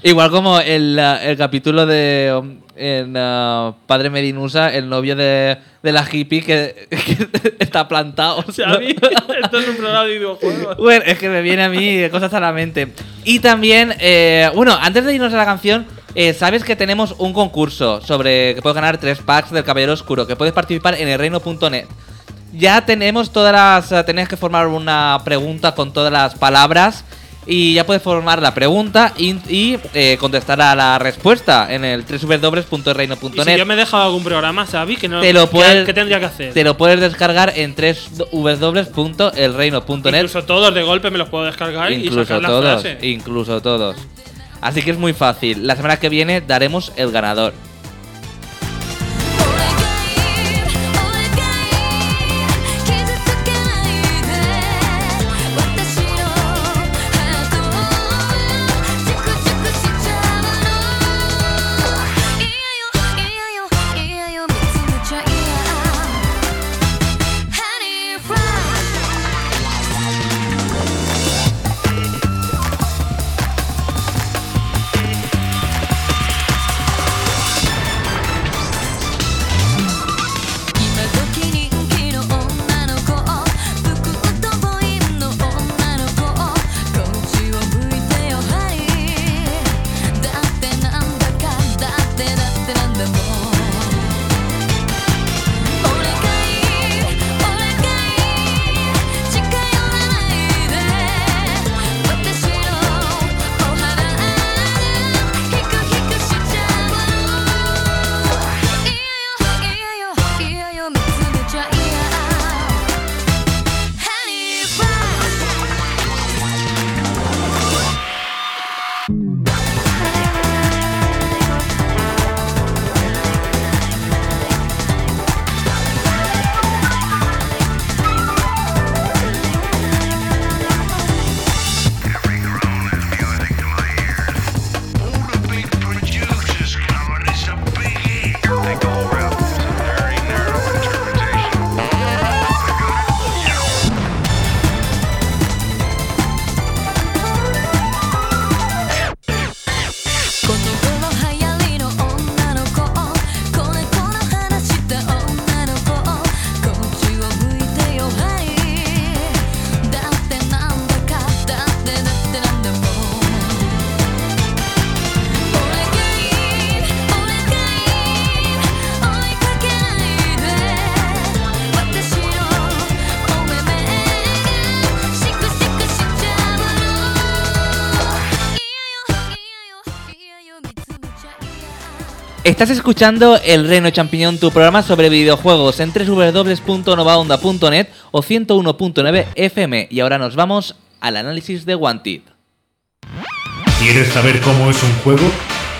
S1: Igual como el, el capítulo de um, en, uh, Padre Medinusa, el novio de, de la hippie que, que está plantado.
S4: Xavi, esto es un programa de videojuegos.
S1: Bueno, es que me viene a mí cosas a la mente. Y también, eh, bueno, antes de irnos a la canción, eh, sabes que tenemos un concurso sobre que puedes ganar tres packs del Caballero Oscuro, que puedes participar en elreino.net. Ya tenemos todas las. eh, Tenías que formar una pregunta con todas las palabras. Y ya puedes formar la pregunta y, y, eh, contestar a la respuesta en el
S4: Y si
S1: www.reino.net.
S4: yo me he dejado algún programa, Xavi, que no,
S1: Te lo
S4: ¿qué-
S1: puedes-
S4: ¿qué, tendría que hacer?
S1: Te lo puedes descargar en www.elreino.net.
S4: Incluso todos de golpe me los puedo descargar y
S1: Incluso
S4: sacar la
S1: todos,
S4: frase.
S1: incluso todos. Así que es muy fácil. La semana que viene daremos el ganador. Estás escuchando El Reino Champiñón, tu programa sobre videojuegos en www.novaonda.net o 101.9 FM. Y ahora nos vamos al análisis de Wanted.
S2: ¿Quieres saber cómo es un juego?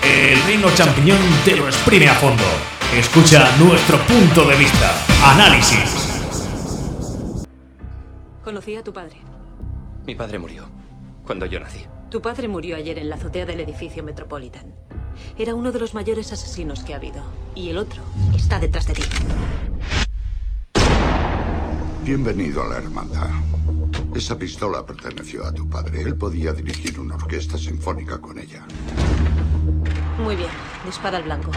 S2: El Reino Champiñón te lo exprime a fondo. Escucha nuestro punto de vista. Análisis.
S6: Conocí a tu padre.
S7: Mi padre murió cuando yo nací.
S6: Tu padre murió ayer en la azotea del edificio Metropolitan. Era uno de los mayores asesinos que ha habido. Y el otro está detrás de ti.
S8: Bienvenido a la hermandad. Esa pistola perteneció a tu padre. Él podía dirigir una orquesta sinfónica con ella.
S6: Muy bien. Dispara al blanco.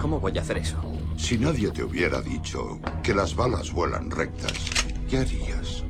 S7: ¿Cómo voy a hacer eso?
S8: Si nadie te hubiera dicho que las balas vuelan rectas, ¿qué harías?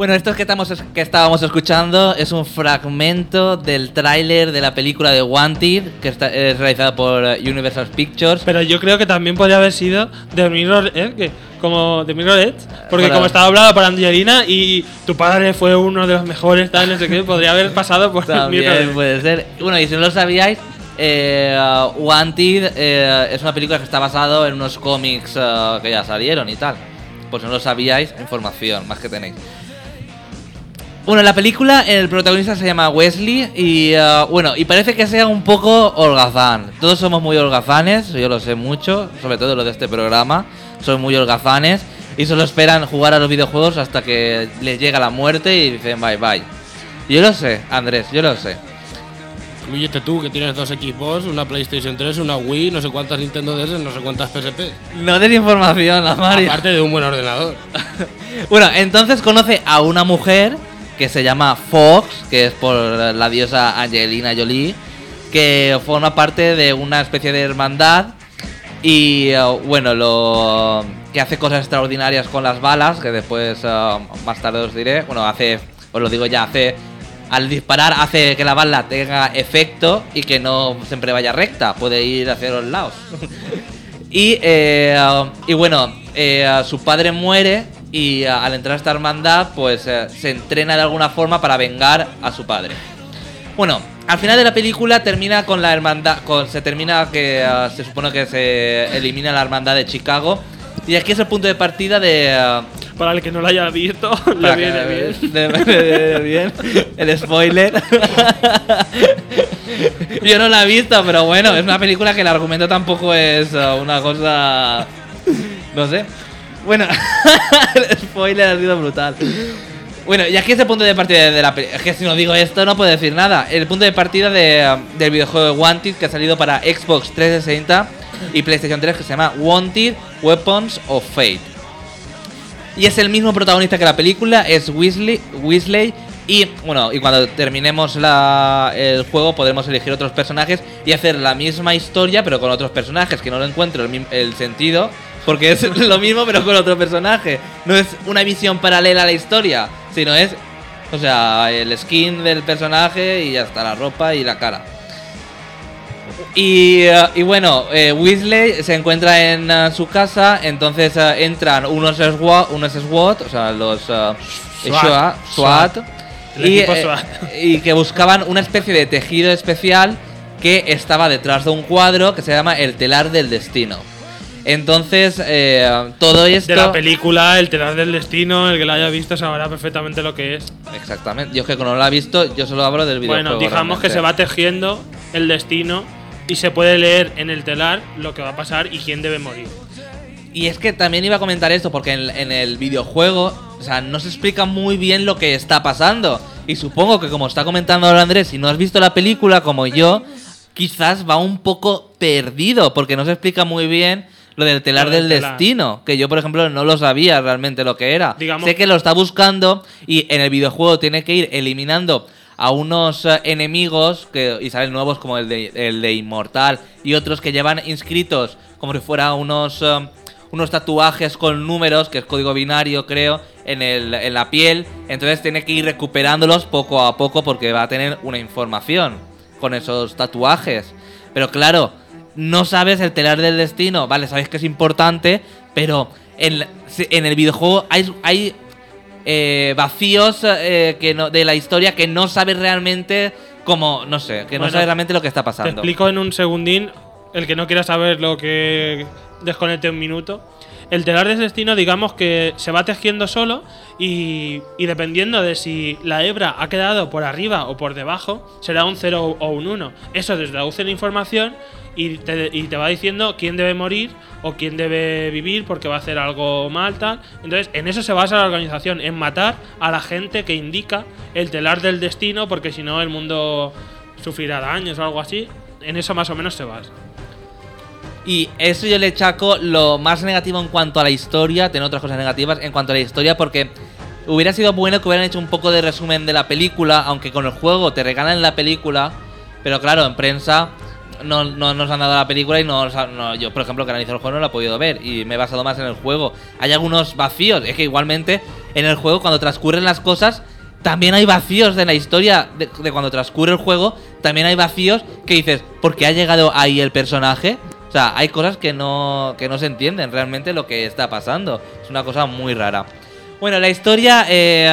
S1: Bueno, esto que, estamos, que estábamos escuchando es un fragmento del tráiler de la película de Wanted, que está, es realizada por eh, Universal Pictures.
S4: Pero yo creo que también podría haber sido The Mirror Edge, que como The Mirror Edge, porque
S1: Para-
S4: como estaba hablado para Angelina y tu padre fue uno de los mejores, tal, no sé qué, podría haber pasado por Mirror
S1: También
S4: Edge.
S1: puede ser. Bueno, y si no lo sabíais, eh, uh, Wanted eh, es una película que está basado en unos cómics uh, que ya salieron y tal. Pues si no lo sabíais, información, más que tenéis. Bueno, en la película el protagonista se llama Wesley y uh, bueno, y parece que sea un poco holgazán. Todos somos muy holgazanes, yo lo sé mucho, sobre todo los de este programa, son muy holgazanes y solo esperan jugar a los videojuegos hasta que les llega la muerte y dicen bye bye. Yo lo sé, Andrés, yo lo sé.
S5: Incluyete tú, que tienes dos equipos, una PlayStation 3, una Wii, no sé cuántas Nintendo DS, no sé cuántas PSP.
S1: No des información a Mario.
S5: Aparte de un buen ordenador.
S1: Bueno, entonces conoce a una mujer que se llama Fox, que es por la diosa Angelina Jolie, que forma parte de una especie de hermandad y eh, bueno, lo que hace cosas extraordinarias con las balas, que después eh, más tarde os diré. Bueno, hace, os lo digo ya, hace al disparar hace que la bala tenga efecto y que no siempre vaya recta, puede ir hacia los lados. Y, eh, y bueno, eh, su padre muere y a- al entrar a esta hermandad, pues eh, se entrena de alguna forma para vengar a su padre. Bueno, al final de la película termina con la hermandad, con, se termina que eh, se supone que se elimina la hermandad de Chicago. Y aquí es el punto de partida de... eh,
S4: Para el que no lo haya visto, le viene bien.
S1: de- de- de- bien. El spoiler. Yo no la he visto, pero bueno, es una película que el argumento tampoco es uh, una cosa. No sé. Bueno, el spoiler ha sido brutal. Bueno, y aquí es el punto de partida de la película. Es que si no digo esto, no puedo decir nada. El punto de partida de, del videojuego de Wanted que ha salido para Xbox 360 y PlayStation 3 que se llama Wanted Weapons of Fate. Y es el mismo protagonista que la película, es Weasley, Weasley y bueno, y cuando terminemos la- el juego podremos elegir otros personajes y hacer la misma historia pero con otros personajes, que no lo encuentro el, el sentido, porque es lo mismo pero con otro personaje. No es una visión paralela a la historia, sino es, o sea, el skin del personaje y hasta la ropa y la cara. Y, eh, y bueno, eh, Weasley se encuentra en eh, su casa, entonces eh, entran unos SWAT, unos SWAT, o sea, los
S4: SWAT.
S1: SWAT, SWAT,
S4: El
S1: y,
S4: equipo
S1: eh,
S4: SWAT.
S1: y que buscaban una especie de tejido especial que estaba detrás de un cuadro que se llama El telar del destino. Entonces, eh, todo esto...
S4: De la película, el telar del destino, el que la haya visto sabrá perfectamente lo que es.
S1: Exactamente, yo es que como no lo he visto, yo solo hablo del videojuego.
S4: Bueno, digamos que se va tejiendo el destino y se puede leer en el telar lo que va a pasar y quién debe morir.
S1: Y es que también iba a comentar esto, porque en, en el videojuego, o sea, no se explica muy bien lo que está pasando. Y supongo que como está comentando ahora Andrés, si no has visto la película como yo, quizás va un poco perdido, porque no se explica muy bien lo del telar
S4: Lo del
S1: del
S4: telar.
S1: destino, que yo por ejemplo no lo sabía realmente lo que era.
S4: Digamos-
S1: sé que lo está buscando y en el videojuego tiene que ir eliminando a unos eh, enemigos que, y salen nuevos como el de, el de Inmortal y otros que llevan inscritos como si fuera unos, eh, unos tatuajes con números, que es código binario creo, en, el, en la piel. Entonces tiene que ir recuperándolos poco a poco porque va a tener una información con esos tatuajes. Pero claro, no sabes el telar del destino, vale, sabes que es importante, pero en, en el videojuego hay, hay eh, vacíos eh, que no, de la historia que no sabes realmente cómo, no sé, que no sabes realmente lo que está
S4: Te
S1: pasando.
S4: explico en un segundín, el que no quiera saber lo que desconecte un minuto. El telar de destino, digamos que se va tejiendo solo y, y dependiendo de si la hebra ha quedado por arriba o por debajo, será un 0 o un 1. Eso te traduce la información y te, y te va diciendo quién debe morir o quién debe vivir porque va a hacer algo mal, tal. Entonces, en eso se basa la organización, en matar a la gente que indica el telar del destino, porque si no el mundo sufrirá daños o algo así. En eso más o menos se basa.
S1: Y eso yo le chaco lo más negativo en cuanto a la historia, tiene otras cosas negativas en cuanto a la historia, porque hubiera sido bueno que hubieran hecho un poco de resumen de la película, aunque con el juego te regalan la película, pero claro, en prensa no, no nos han dado la película y no, no- yo, por ejemplo, que analizo el juego no lo he podido ver y me he basado más en el juego. Hay algunos vacíos, es que igualmente en el juego cuando transcurren las cosas también hay vacíos de la historia de, de cuando transcurre el juego, también hay vacíos que dices, ¿por qué ha llegado ahí el personaje? O sea, hay cosas que no, que no se entienden realmente lo que está pasando. Es una cosa muy rara. Bueno, la historia eh,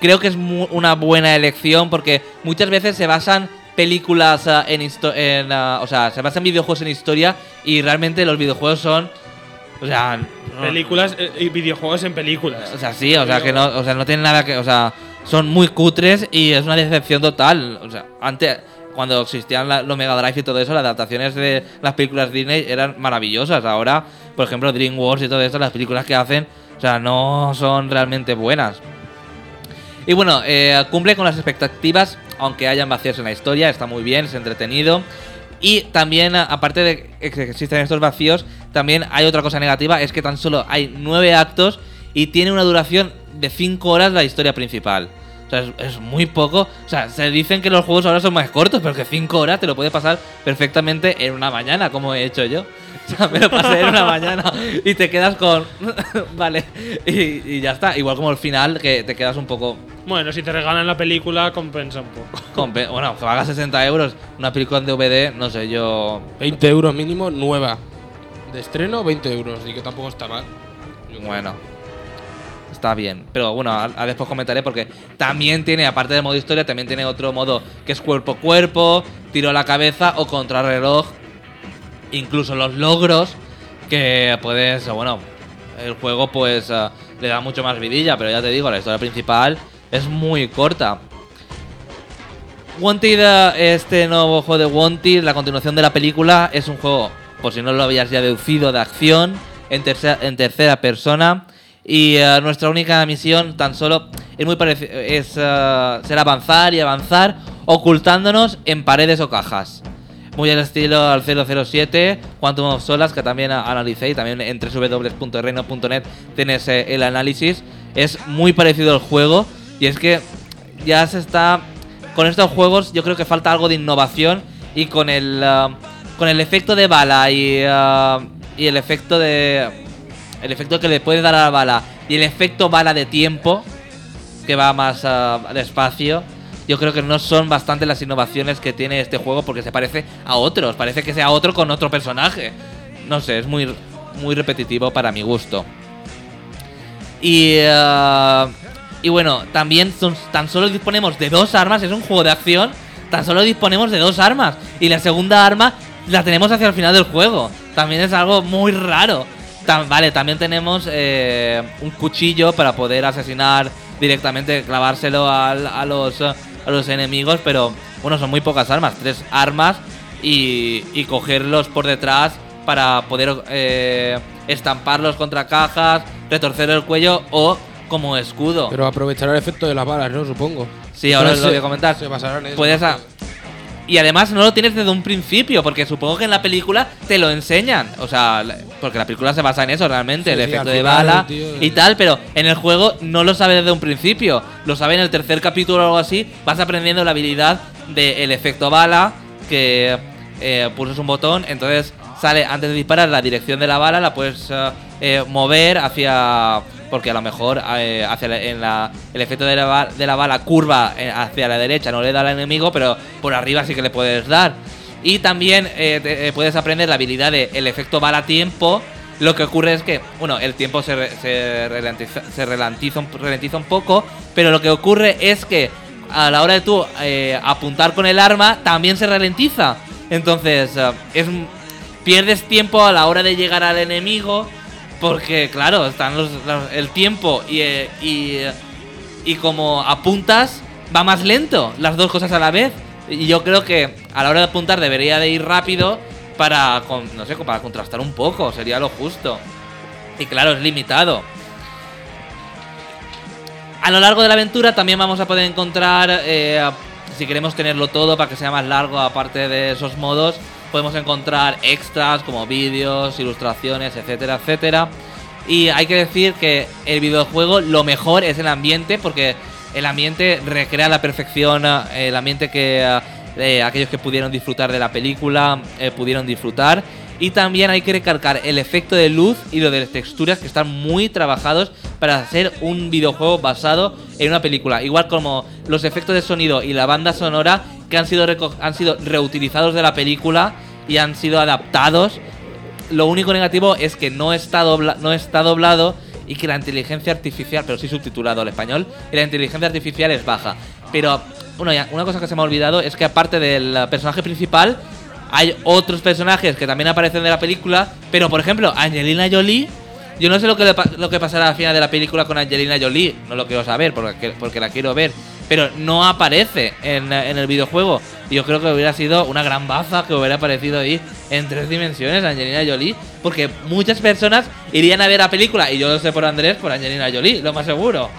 S1: creo que es una buena elección porque muchas veces se basan películas ah, en, histo- en ah, o sea, se basan videojuegos en historia y realmente los videojuegos son, o sea,
S4: Películas eh, y videojuegos en películas.
S1: o sea, sí, o sea, que no, o sea, no tienen nada que, o sea, son muy cutres y es una decepción total. O sea, antes, cuando existían la- los Mega Drive y todo eso, las adaptaciones de las películas Disney eran maravillosas. Ahora, por ejemplo, DreamWorks y todo eso, las películas que hacen, o sea, no son realmente buenas. Y bueno, eh, cumple con las expectativas, aunque hayan vacíos en la historia, está muy bien, es entretenido. Y también, aparte de que existen estos vacíos, también hay otra cosa negativa, es que tan solo hay nueve actos y tiene una duración de 5 horas la historia principal. O sea, es, es muy poco. O sea, se dicen que los juegos ahora son más cortos, pero que 5 horas te lo puedes pasar perfectamente en una mañana, como he hecho yo. O sea, me lo pasé en una mañana y te quedas con... vale, y, y ya está. Igual como el final, que te quedas un poco...
S4: Bueno, si te regalan la película, compensa un poco.
S1: Compe- bueno, que pagas 60 euros una película en DVD, no sé, yo.
S5: 20 euros mínimo, nueva. De estreno, 20 euros. Y que tampoco está mal. Yo creo.
S1: Bueno, está bien. Pero bueno, a, a después comentaré porque también tiene, aparte del modo historia, también tiene otro modo que es cuerpo a cuerpo, tiro a la cabeza o contrarreloj. Incluso los logros que puedes, bueno, el juego pues eh, le da mucho más vidilla, pero ya te digo, la historia principal es muy corta. Wanted, eh, este nuevo juego de Wanted, la continuación de la película, es un juego, por si no lo habías ya deducido, de acción en, tercera- en tercera persona. Y eh, nuestra única misión tan solo es muy es ser avanzar y avanzar ocultándonos en paredes o cajas. Muy al estilo al 007, Quantum of Solas, que también analicé y también en www.reino.net tienes eh, el análisis. Es muy parecido al juego y es que ya se está con estos juegos yo creo que falta algo de innovación y con el ah, con el efecto de bala y, ah, y el efecto de el efecto que le puedes dar a la bala y el efecto bala de tiempo que va más ah, despacio yo creo que no son bastante las innovaciones que tiene este juego porque se parece a otros parece que sea otro con otro personaje no sé es muy muy repetitivo para mi gusto y, ah, y bueno, también son- tan solo disponemos de dos armas, es un juego de acción, tan solo disponemos de dos armas. Y la segunda arma la tenemos hacia el final del juego. También es algo muy raro. Vale, también tenemos eh, un cuchillo para poder asesinar directamente, clavárselo al- a, los, a los enemigos, pero bueno, son muy pocas armas, tres armas y, y cogerlos por detrás para poder eh, estamparlos contra cajas, retorcer el cuello o como escudo.
S5: Pero aprovechará el efecto de las balas, ¿no? Supongo.
S1: Sí, ahora
S5: Entonces
S1: lo voy a comentar.
S5: Se basarán en eso.
S1: Puedes a- Y además no lo tienes desde un principio, porque supongo que en la película te lo enseñan. O sea, porque la película se basa en eso realmente,
S5: Sí,
S1: el
S5: sí,
S1: efecto de bala
S5: tío,
S1: y tal, pero en el juego no lo sabes desde un principio. Lo sabes en el tercer capítulo o algo así. Vas aprendiendo la habilidad del efecto bala, que eh, pulsas un botón, entonces sale antes de disparar la dirección de la bala, la puedes eh, eh, mover hacia. Porque a lo mejor eh, hacia en la, el efecto de la, de la bala curva eh, hacia la derecha no le da al enemigo, pero por arriba sí que le puedes dar. Y también eh, puedes aprender la habilidad de el efecto bala tiempo, Lo que ocurre es que, bueno, el tiempo se, se, ralentiza, se ralentiza, un, un poco, pero lo que ocurre es que a la hora de tú apuntar con el arma también se ralentiza. Entonces, es, pierdes tiempo a la hora de llegar al enemigo, porque, claro, están los, el tiempo y, eh, y, y como apuntas, va más lento, las dos cosas a la vez. Y yo creo que a la hora de apuntar debería de ir rápido para, no sé, para contrastar un poco, sería lo justo. Y claro, es limitado. A lo largo de la aventura también vamos a poder encontrar, eh, si queremos tenerlo todo para que sea más largo, aparte de esos modos, podemos encontrar extras como vídeos, ilustraciones, etcétera, etcétera. Y hay que decir que el videojuego lo mejor es el ambiente, porque el ambiente recrea la perfección eh, el ambiente que eh, aquellos que pudieron disfrutar de la película eh, pudieron disfrutar. Y también hay que recalcar el efecto de luz y lo de las texturas que están muy trabajados para hacer un videojuego basado en una película. Igual como los efectos de sonido y la banda sonora que han sido, han sido reutilizados de la película y han sido adaptados lo único negativo es que no está, dobla- no está doblado y que la inteligencia artificial, pero sí subtitulado al español, y la inteligencia artificial es baja. Pero bueno, ya, una cosa que se me ha olvidado es que aparte del personaje principal, hay otros personajes que también aparecen de la película, pero por ejemplo, Angelina Jolie, yo no sé lo que, lo que pasará al final de la película con Angelina Jolie, no lo quiero saber porque, porque la quiero ver, pero no aparece en, en el videojuego. Y yo creo que hubiera sido una gran baza que hubiera aparecido ahí en tres dimensiones Angelina Jolie, porque muchas personas irían a ver la película, y yo lo sé por Andrés, por Angelina Jolie, lo más seguro.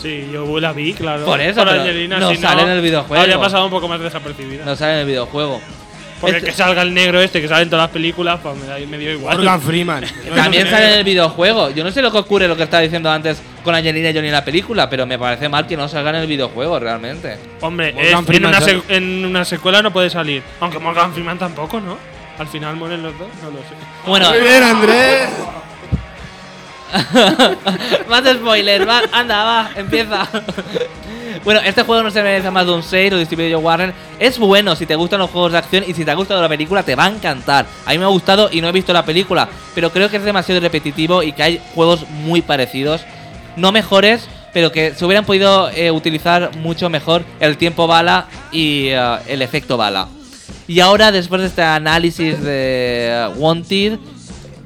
S4: Sí, yo la vi, claro.
S1: Por eso, pero
S4: Angelina,
S1: no
S4: si
S1: sale en el videojuego.
S4: Habría pasado un poco más desapercibida.
S1: No sale en el videojuego.
S4: Porque
S1: Este-
S4: que salga el negro este, que sale en todas las películas, pues me, da- me dio igual.
S5: Morgan Freeman.
S1: También sale en el videojuego. Yo no sé lo que ocurre, lo que estaba diciendo antes con Angelina Jolie en la película, pero me parece mal que no salga en el videojuego realmente.
S4: Hombre, es- en, una en una secuela no puede salir. Aunque Morgan Freeman tampoco, ¿no? Al final mueren los dos, no lo sé.
S1: Bueno,
S5: Muy bien, Andrés.
S1: más spoilers, va, anda, va, empieza. bueno, este juego no se merece más de un 6, lo distribuye Warner. Es bueno si te gustan los juegos de acción y si te ha gustado la película, te va a encantar. A mí me ha gustado y no he visto la película, pero creo que es demasiado repetitivo y que hay juegos muy parecidos. No mejores, pero que se hubieran podido eh, utilizar mucho mejor el tiempo bala y eh, el efecto bala. Y ahora, después de este análisis de eh, Wanted,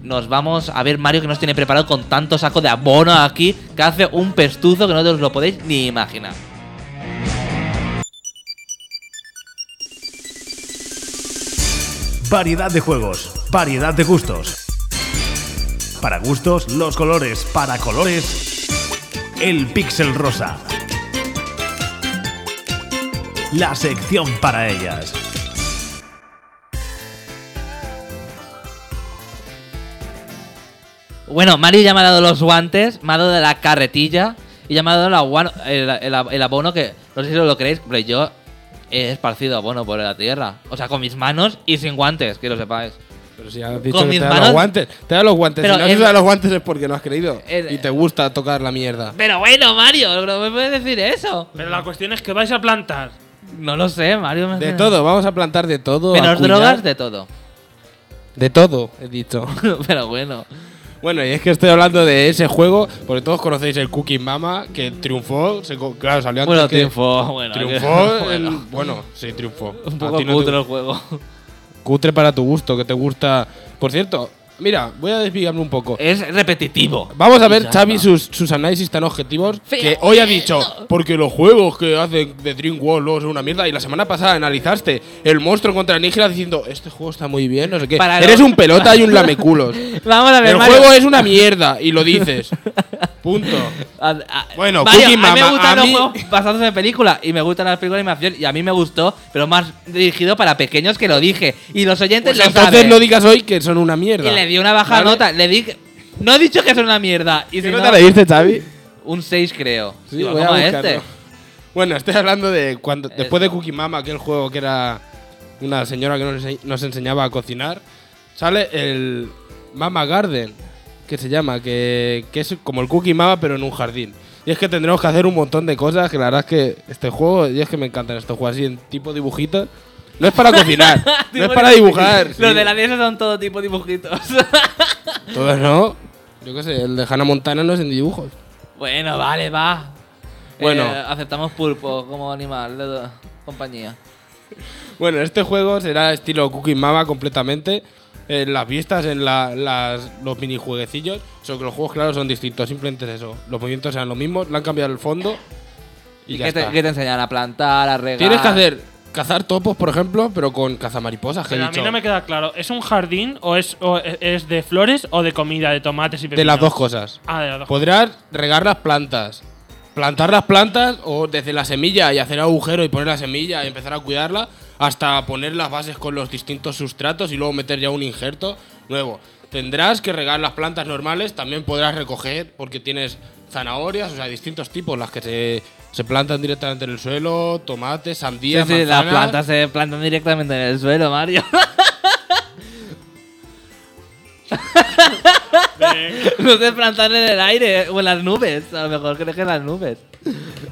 S1: nos vamos a ver Mario que nos tiene preparado con tanto saco de abono aquí que hace un pestuzo que no os lo podéis ni imaginar.
S2: Variedad de juegos, variedad de gustos. Para gustos, los colores. Para colores, el pixel rosa. La sección para ellas.
S1: Bueno, Mario ya me ha dado los guantes, me ha dado la carretilla y ya me ha dado la el- el abono que no sé si lo creéis, pero yo he esparcido abono por la tierra. O sea, con mis manos y sin guantes, que lo sepáis.
S5: Pero si has dicho
S1: Con
S5: que
S1: mis
S5: te da
S1: manos-
S5: los guantes. Te da los guantes.
S1: Pero
S5: si no has
S1: el-
S5: usado los guantes es porque no has creído.
S1: El-
S5: y te gusta tocar la mierda.
S1: Pero bueno, Mario, no me puedes decir eso.
S4: Pero la cuestión es que vais a plantar.
S1: No lo sé, Mario. me-
S5: De todo, vamos a plantar de todo. a
S1: Menos
S5: cuidar.
S1: drogas, de todo.
S5: De todo, he dicho.
S1: pero bueno.
S5: Bueno, y es que estoy hablando de ese juego, porque todos conocéis el Cookie Mama, que triunfó, se co- claro, salió antes
S1: Bueno,
S5: que-
S1: triunfó. Bueno,
S5: Triunfó, en-
S1: bueno,
S5: bueno, sí, triunfó.
S1: un
S5: A
S1: poco
S5: ti no te-
S1: cutre el juego.
S5: Cutre para tu gusto, que te gusta. Por cierto, mira, voy a desviarme un poco.
S1: Es repetitivo.
S5: Vamos a ver,
S1: Ya
S5: Xavi, sus, sus análisis tan objetivos.
S1: Feo.
S5: Que hoy ha dicho, porque los juegos que hacen de Dreamworld luego son una mierda. Y la semana pasada analizaste el monstruo contra Nígera diciendo, este juego está muy bien, no sé qué.
S1: Para
S5: Eres un pelota y un lameculos.
S1: Vamos a ver,
S5: el
S1: Mario.
S5: juego es una mierda y lo dices. Punto.
S1: A- a-
S5: Bueno,
S1: Mario,
S5: Cookie
S1: a mí me
S5: Mama,
S1: gustan los
S5: mí-
S1: juegos basados en películas y me gustan las películas de animación y a mí me gustó, pero más dirigido para pequeños que lo dije. Y los oyentes
S5: Pues
S1: lo
S5: entonces
S1: saben.
S5: no digas hoy que son una mierda.
S1: y le di una baja
S5: ¿Vale?
S1: nota. Le di. No he dicho que son una mierda. Y
S5: ¿Qué
S1: si
S5: nota
S1: no,
S5: le diste, Xavi?
S1: un 6 creo.
S5: Sí,
S1: Igual
S5: voy a
S1: este.
S5: Bueno, estoy hablando de cuando después de. Cookie Mama, aquel juego que era una señora que nos enseñaba a cocinar, sale el Mama Garden, que se llama, que, que es como el Cookie Mama pero en un jardín. Y es que tendremos que hacer un montón de cosas, que la verdad es que este juego, y es que me encantan estos juegos así en tipo dibujito. No es para cocinar, no es para dibujar. sí.
S1: Los de la mesa son todo tipo dibujitos.
S5: Todos no. Yo qué sé, el de Hannah Montana no es en dibujos.
S1: bueno, vale, va.
S5: Bueno.
S1: Eh, aceptamos pulpo como animal de compañía.
S5: Bueno, este juego será estilo Cooking Mama completamente. En las vistas, en la- las, los minijueguecillos. Solo que los juegos, claro, son distintos. Simplemente es eso. Los movimientos serán los mismos. Le han cambiado el fondo. Y,
S1: ¿Y
S5: ya
S1: qué te,
S5: está.
S1: qué te enseñan? A plantar, a regar.
S5: Tienes que hacer cazar topos, por ejemplo, pero con cazamariposas. he
S4: Pero a mí no me queda claro. ¿Es un jardín o es, o es de flores o de comida, de tomates y pepinos?
S5: De las dos cosas.
S4: Ah, de las dos
S5: Podrás regar las plantas, plantar las plantas o desde la semilla y hacer agujero y poner la semilla y empezar a cuidarla hasta poner las bases con los distintos sustratos y luego meter ya un injerto nuevo. Tendrás que regar las plantas normales, también podrás recoger porque tienes zanahorias, o sea, distintos tipos, las que se, se plantan directamente en el suelo, tomates, sandías,
S1: sí, las plantas se plantan directamente en el suelo, Mario. no se plantan en el aire o en las nubes. A lo mejor crees que en las nubes.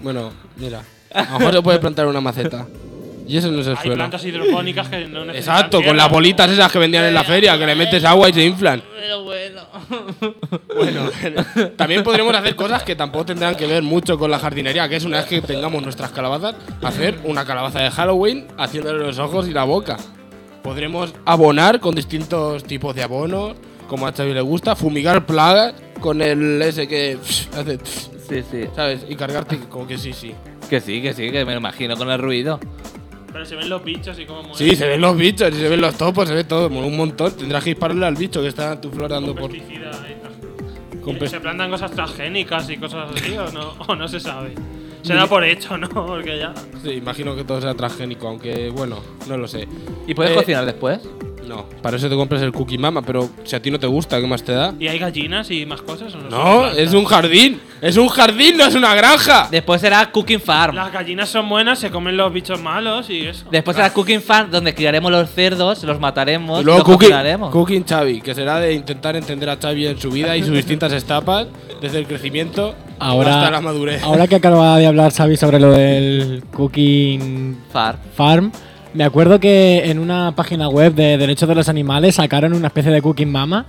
S5: Bueno, mira, a lo mejor se puede plantar una maceta. Y eso no es el
S4: Hay
S5: suelo.
S4: plantas hidropónicas que no necesitan
S5: Exacto, con las bolitas esas que vendían en la feria, que le metes agua y se inflan.
S1: Pero bueno.
S5: Bueno, también podremos hacer cosas que tampoco tendrán que ver mucho con la jardinería, que es una vez que tengamos nuestras calabazas, hacer una calabaza de Halloween haciéndole los ojos y la boca. Podremos abonar con distintos tipos de abonos, como a Xavi le gusta, fumigar plagas con el ese que hace,
S1: Sí, sí.
S5: ¿sabes? Y cargarte como que sí, sí.
S1: Que sí, que sí, que me lo imagino con el ruido.
S4: Pero se ven los bichos y cómo mueren.
S5: Sí, se ven los bichos, y se ven los topos, se ve todo, un montón. Tendrás que dispararle al bicho que está tu flor dando por...
S4: Pesticida y tal.
S5: con
S4: ¿Y
S5: pes-
S4: ¿Se plantan cosas transgénicas y cosas así o no? O no se sabe. Se da por hecho, ¿no? Porque ya.
S5: Sí, imagino que todo sea transgénico, aunque bueno, no lo sé.
S1: ¿Y puedes
S5: Eh,
S1: cocinar después?
S5: No, para eso te compras el Cookie Mama, pero si a ti no te gusta, ¿qué más te da?
S4: ¿Y hay gallinas y más cosas? ¿o no,
S5: es un jardín. Es un jardín, no es una granja.
S1: Después será Cooking Farm.
S4: Las gallinas son buenas, se comen los bichos malos y eso.
S1: Después será Cooking Farm, donde criaremos los cerdos, los mataremos
S5: Y luego
S1: los
S5: cooking, cooking Xavi, que será de intentar entender a Xavi en su vida y sus distintas etapas, desde el crecimiento
S3: Ahora,
S5: hasta la madurez.
S3: ahora que acaba de hablar Xavi sobre lo del Cooking
S1: Farm.
S3: Farm, me acuerdo que en una página web de derechos de los animales sacaron una especie de Cooking Mama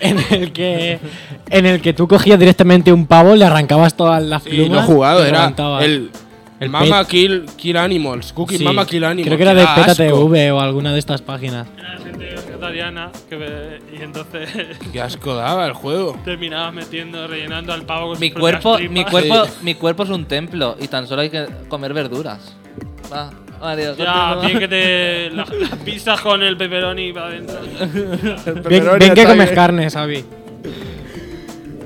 S3: en el que en el que tú cogías directamente un pavo, le arrancabas todas las plumas.
S5: lo he jugado,
S3: y
S5: era el,
S3: El
S5: Mama kill, kill Animals. Cooking
S3: Sí,
S5: Mama Kill Animals.
S3: Creo que era de Peta. TV o alguna de estas páginas.
S4: Era gente vegetariana que y entonces
S5: Qué asco daba el juego.
S4: terminabas metiendo, rellenando al pavo con
S1: Mi
S4: sus
S1: cuerpo, mi cuerpo,
S5: Sí.
S1: mi cuerpo es un templo y tan solo hay que comer verduras. Va, Mario,
S4: Ya, bien que te. la- Las pizzas con el pepperoni para adentro.
S3: Bien, bien que comes carne, Xavi.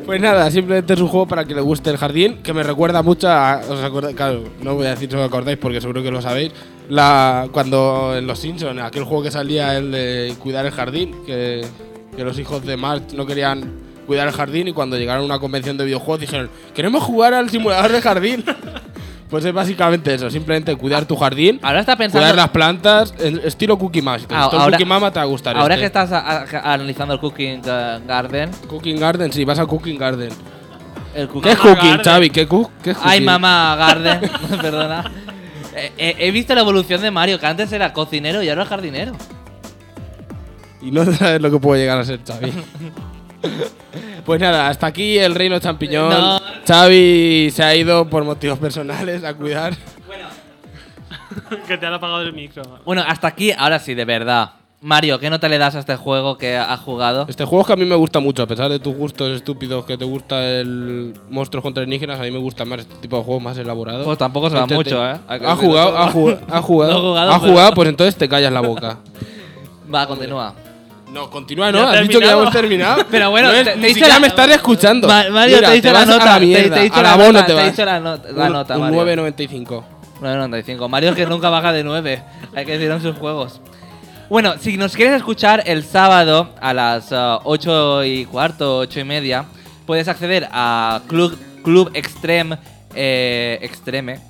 S5: Pues nada, simplemente es un juego para que le guste el jardín, que me recuerda mucho a. ¿Os acordáis? Claro, no voy a decir si os acordáis porque seguro que lo sabéis. La, cuando en Los Simpsons, aquel juego que salía, el de cuidar el jardín, que, que los hijos de March no querían cuidar el jardín y cuando llegaron a una convención de videojuegos dijeron: Queremos jugar al simulador de jardín. pues es básicamente eso, simplemente cuidar tu jardín,
S1: Ahora está pensando.
S5: cuidar las plantas, estilo Cookie Mama. Si te
S1: Ah,
S5: gustó el
S1: ahora-
S5: Cookie Mama, te va a gustar.
S1: Ahora
S5: este.
S1: que estás a- a- analizando el Cooking eh, Garden,
S5: Cooking Garden, sí, vas a Cooking Garden.
S1: el Cooking
S5: ¿Qué es cooking,
S4: Garden.
S5: Xavi? ¿Qué, cook? ¿Qué es
S1: Ay,
S5: cooking?
S1: mamá Garden, perdona. Eh, eh, he visto la evolución de Mario, que antes era cocinero y ahora es jardinero.
S5: Y no sabes lo que puede llegar a ser Xavi. pues nada, hasta aquí el reino champiñón.
S1: No.
S5: Xavi se ha ido por motivos personales a cuidar.
S4: que te han apagado el micro.
S1: Bueno, hasta aquí, ahora sí, de verdad. Mario, ¿qué nota le das a este juego que has jugado?
S5: Este juego es que a mí me gusta mucho, a pesar de tus gustos estúpidos que te gusta el monstruos contra alienígenas, a mí me gusta más este tipo de juegos más elaborados.
S1: Pues tampoco se va
S5: Intente-
S1: mucho, ¿eh?
S5: Ha jugado, ha jugado, ha jugado,
S1: No he jugado,
S5: ha
S1: pero-
S5: jugado, pues entonces te callas la boca.
S1: Va, continúa.
S5: No, continúa, ¿no?
S4: Ya
S5: Has dicho que ya hemos terminado.
S1: Pero bueno,
S5: No es-
S1: te- te
S5: ni siquiera
S1: la-
S5: me estás escuchando.
S1: Ma- Mario,
S5: Mira,
S1: te he dicho la
S5: vas a
S1: nota. te-
S5: mierda,
S1: te dicho
S5: al
S1: la
S5: abono
S1: nota,
S5: te
S1: te dicho la, not- la
S5: Un-
S1: nota,
S5: un
S1: Mario.
S5: 9.95.
S1: 9.95. Mario que nunca baja de 9. Hay que decirlo en sus juegos. Bueno, si nos quieres escuchar el sábado a las 8 y cuarto, 8 y media, puedes acceder a Club, Club Extreme, eh, Extreme.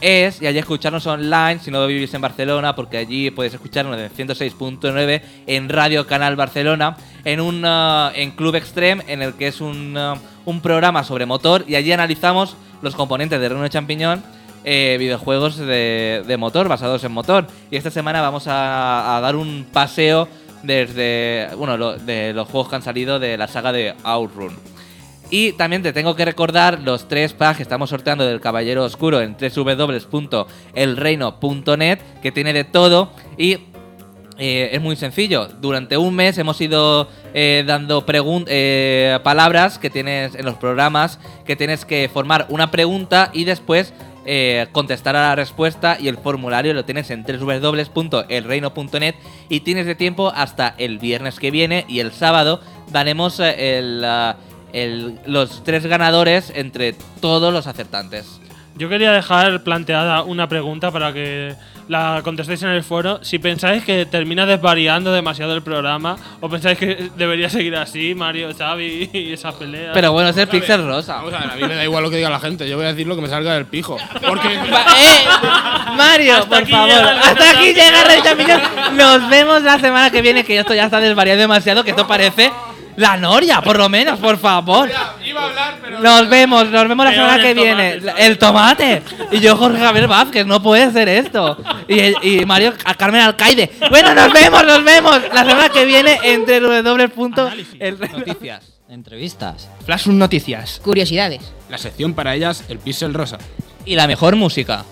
S1: Es y allí escucharnos online si no vivís en Barcelona porque allí podéis escucharnos en 106.9 en Radio Canal Barcelona en un uh, en Club Extreme en el que es un, uh, un programa sobre motor y allí analizamos los componentes de Renault Champiñón eh, videojuegos de, de motor, basados en motor. Y esta semana vamos a, a dar un paseo desde, bueno, lo- de los juegos que han salido de la saga de Outrun. Y también te tengo que recordar los tres packs que estamos sorteando del Caballero Oscuro en www.elreino.net, que tiene de todo y eh, es muy sencillo. Durante un mes hemos ido eh, dando eh, palabras que tienes en los programas, que tienes que formar una pregunta y después contestar a la respuesta y el formulario lo tienes en www.elreino.net y tienes de tiempo hasta el viernes que viene y el sábado daremos el, ah, el- los tres ganadores entre todos los acertantes.
S4: Yo quería dejar planteada una pregunta para que la contestéis en el foro. Si pensáis que termina desvariando demasiado el programa o pensáis que debería seguir así, Mario, Xavi y esa pelea.
S1: Pero bueno, es el Pixel Rosa.
S5: Vamos a ver, a mí me da igual lo que diga la gente. Yo voy a decir lo que me salga del pijo. Porque.
S1: Va- ¡Eh! Mario,
S4: Hasta
S1: por
S4: aquí
S1: favor.
S4: llega
S1: Hasta aquí llega Rey Champiñón. Nos vemos la semana que viene, que esto ya está desvariando demasiado, que esto parece la Noria, por lo menos, por favor.
S5: Iba a hablar, pero.
S1: Nos vemos, nos vemos la semana
S4: el
S1: que
S4: tomate,
S1: viene. El tomate. Y yo, Jorge Javier Vázquez, no puede ser esto. Y, y Mario a Carmen Alcaide. Bueno, nos vemos, nos vemos la semana que viene entre www.
S9: Noticias. Entrevistas.
S5: Flash un noticias.
S10: Curiosidades.
S5: La sección para ellas, el pixel rosa.
S1: Y la mejor música.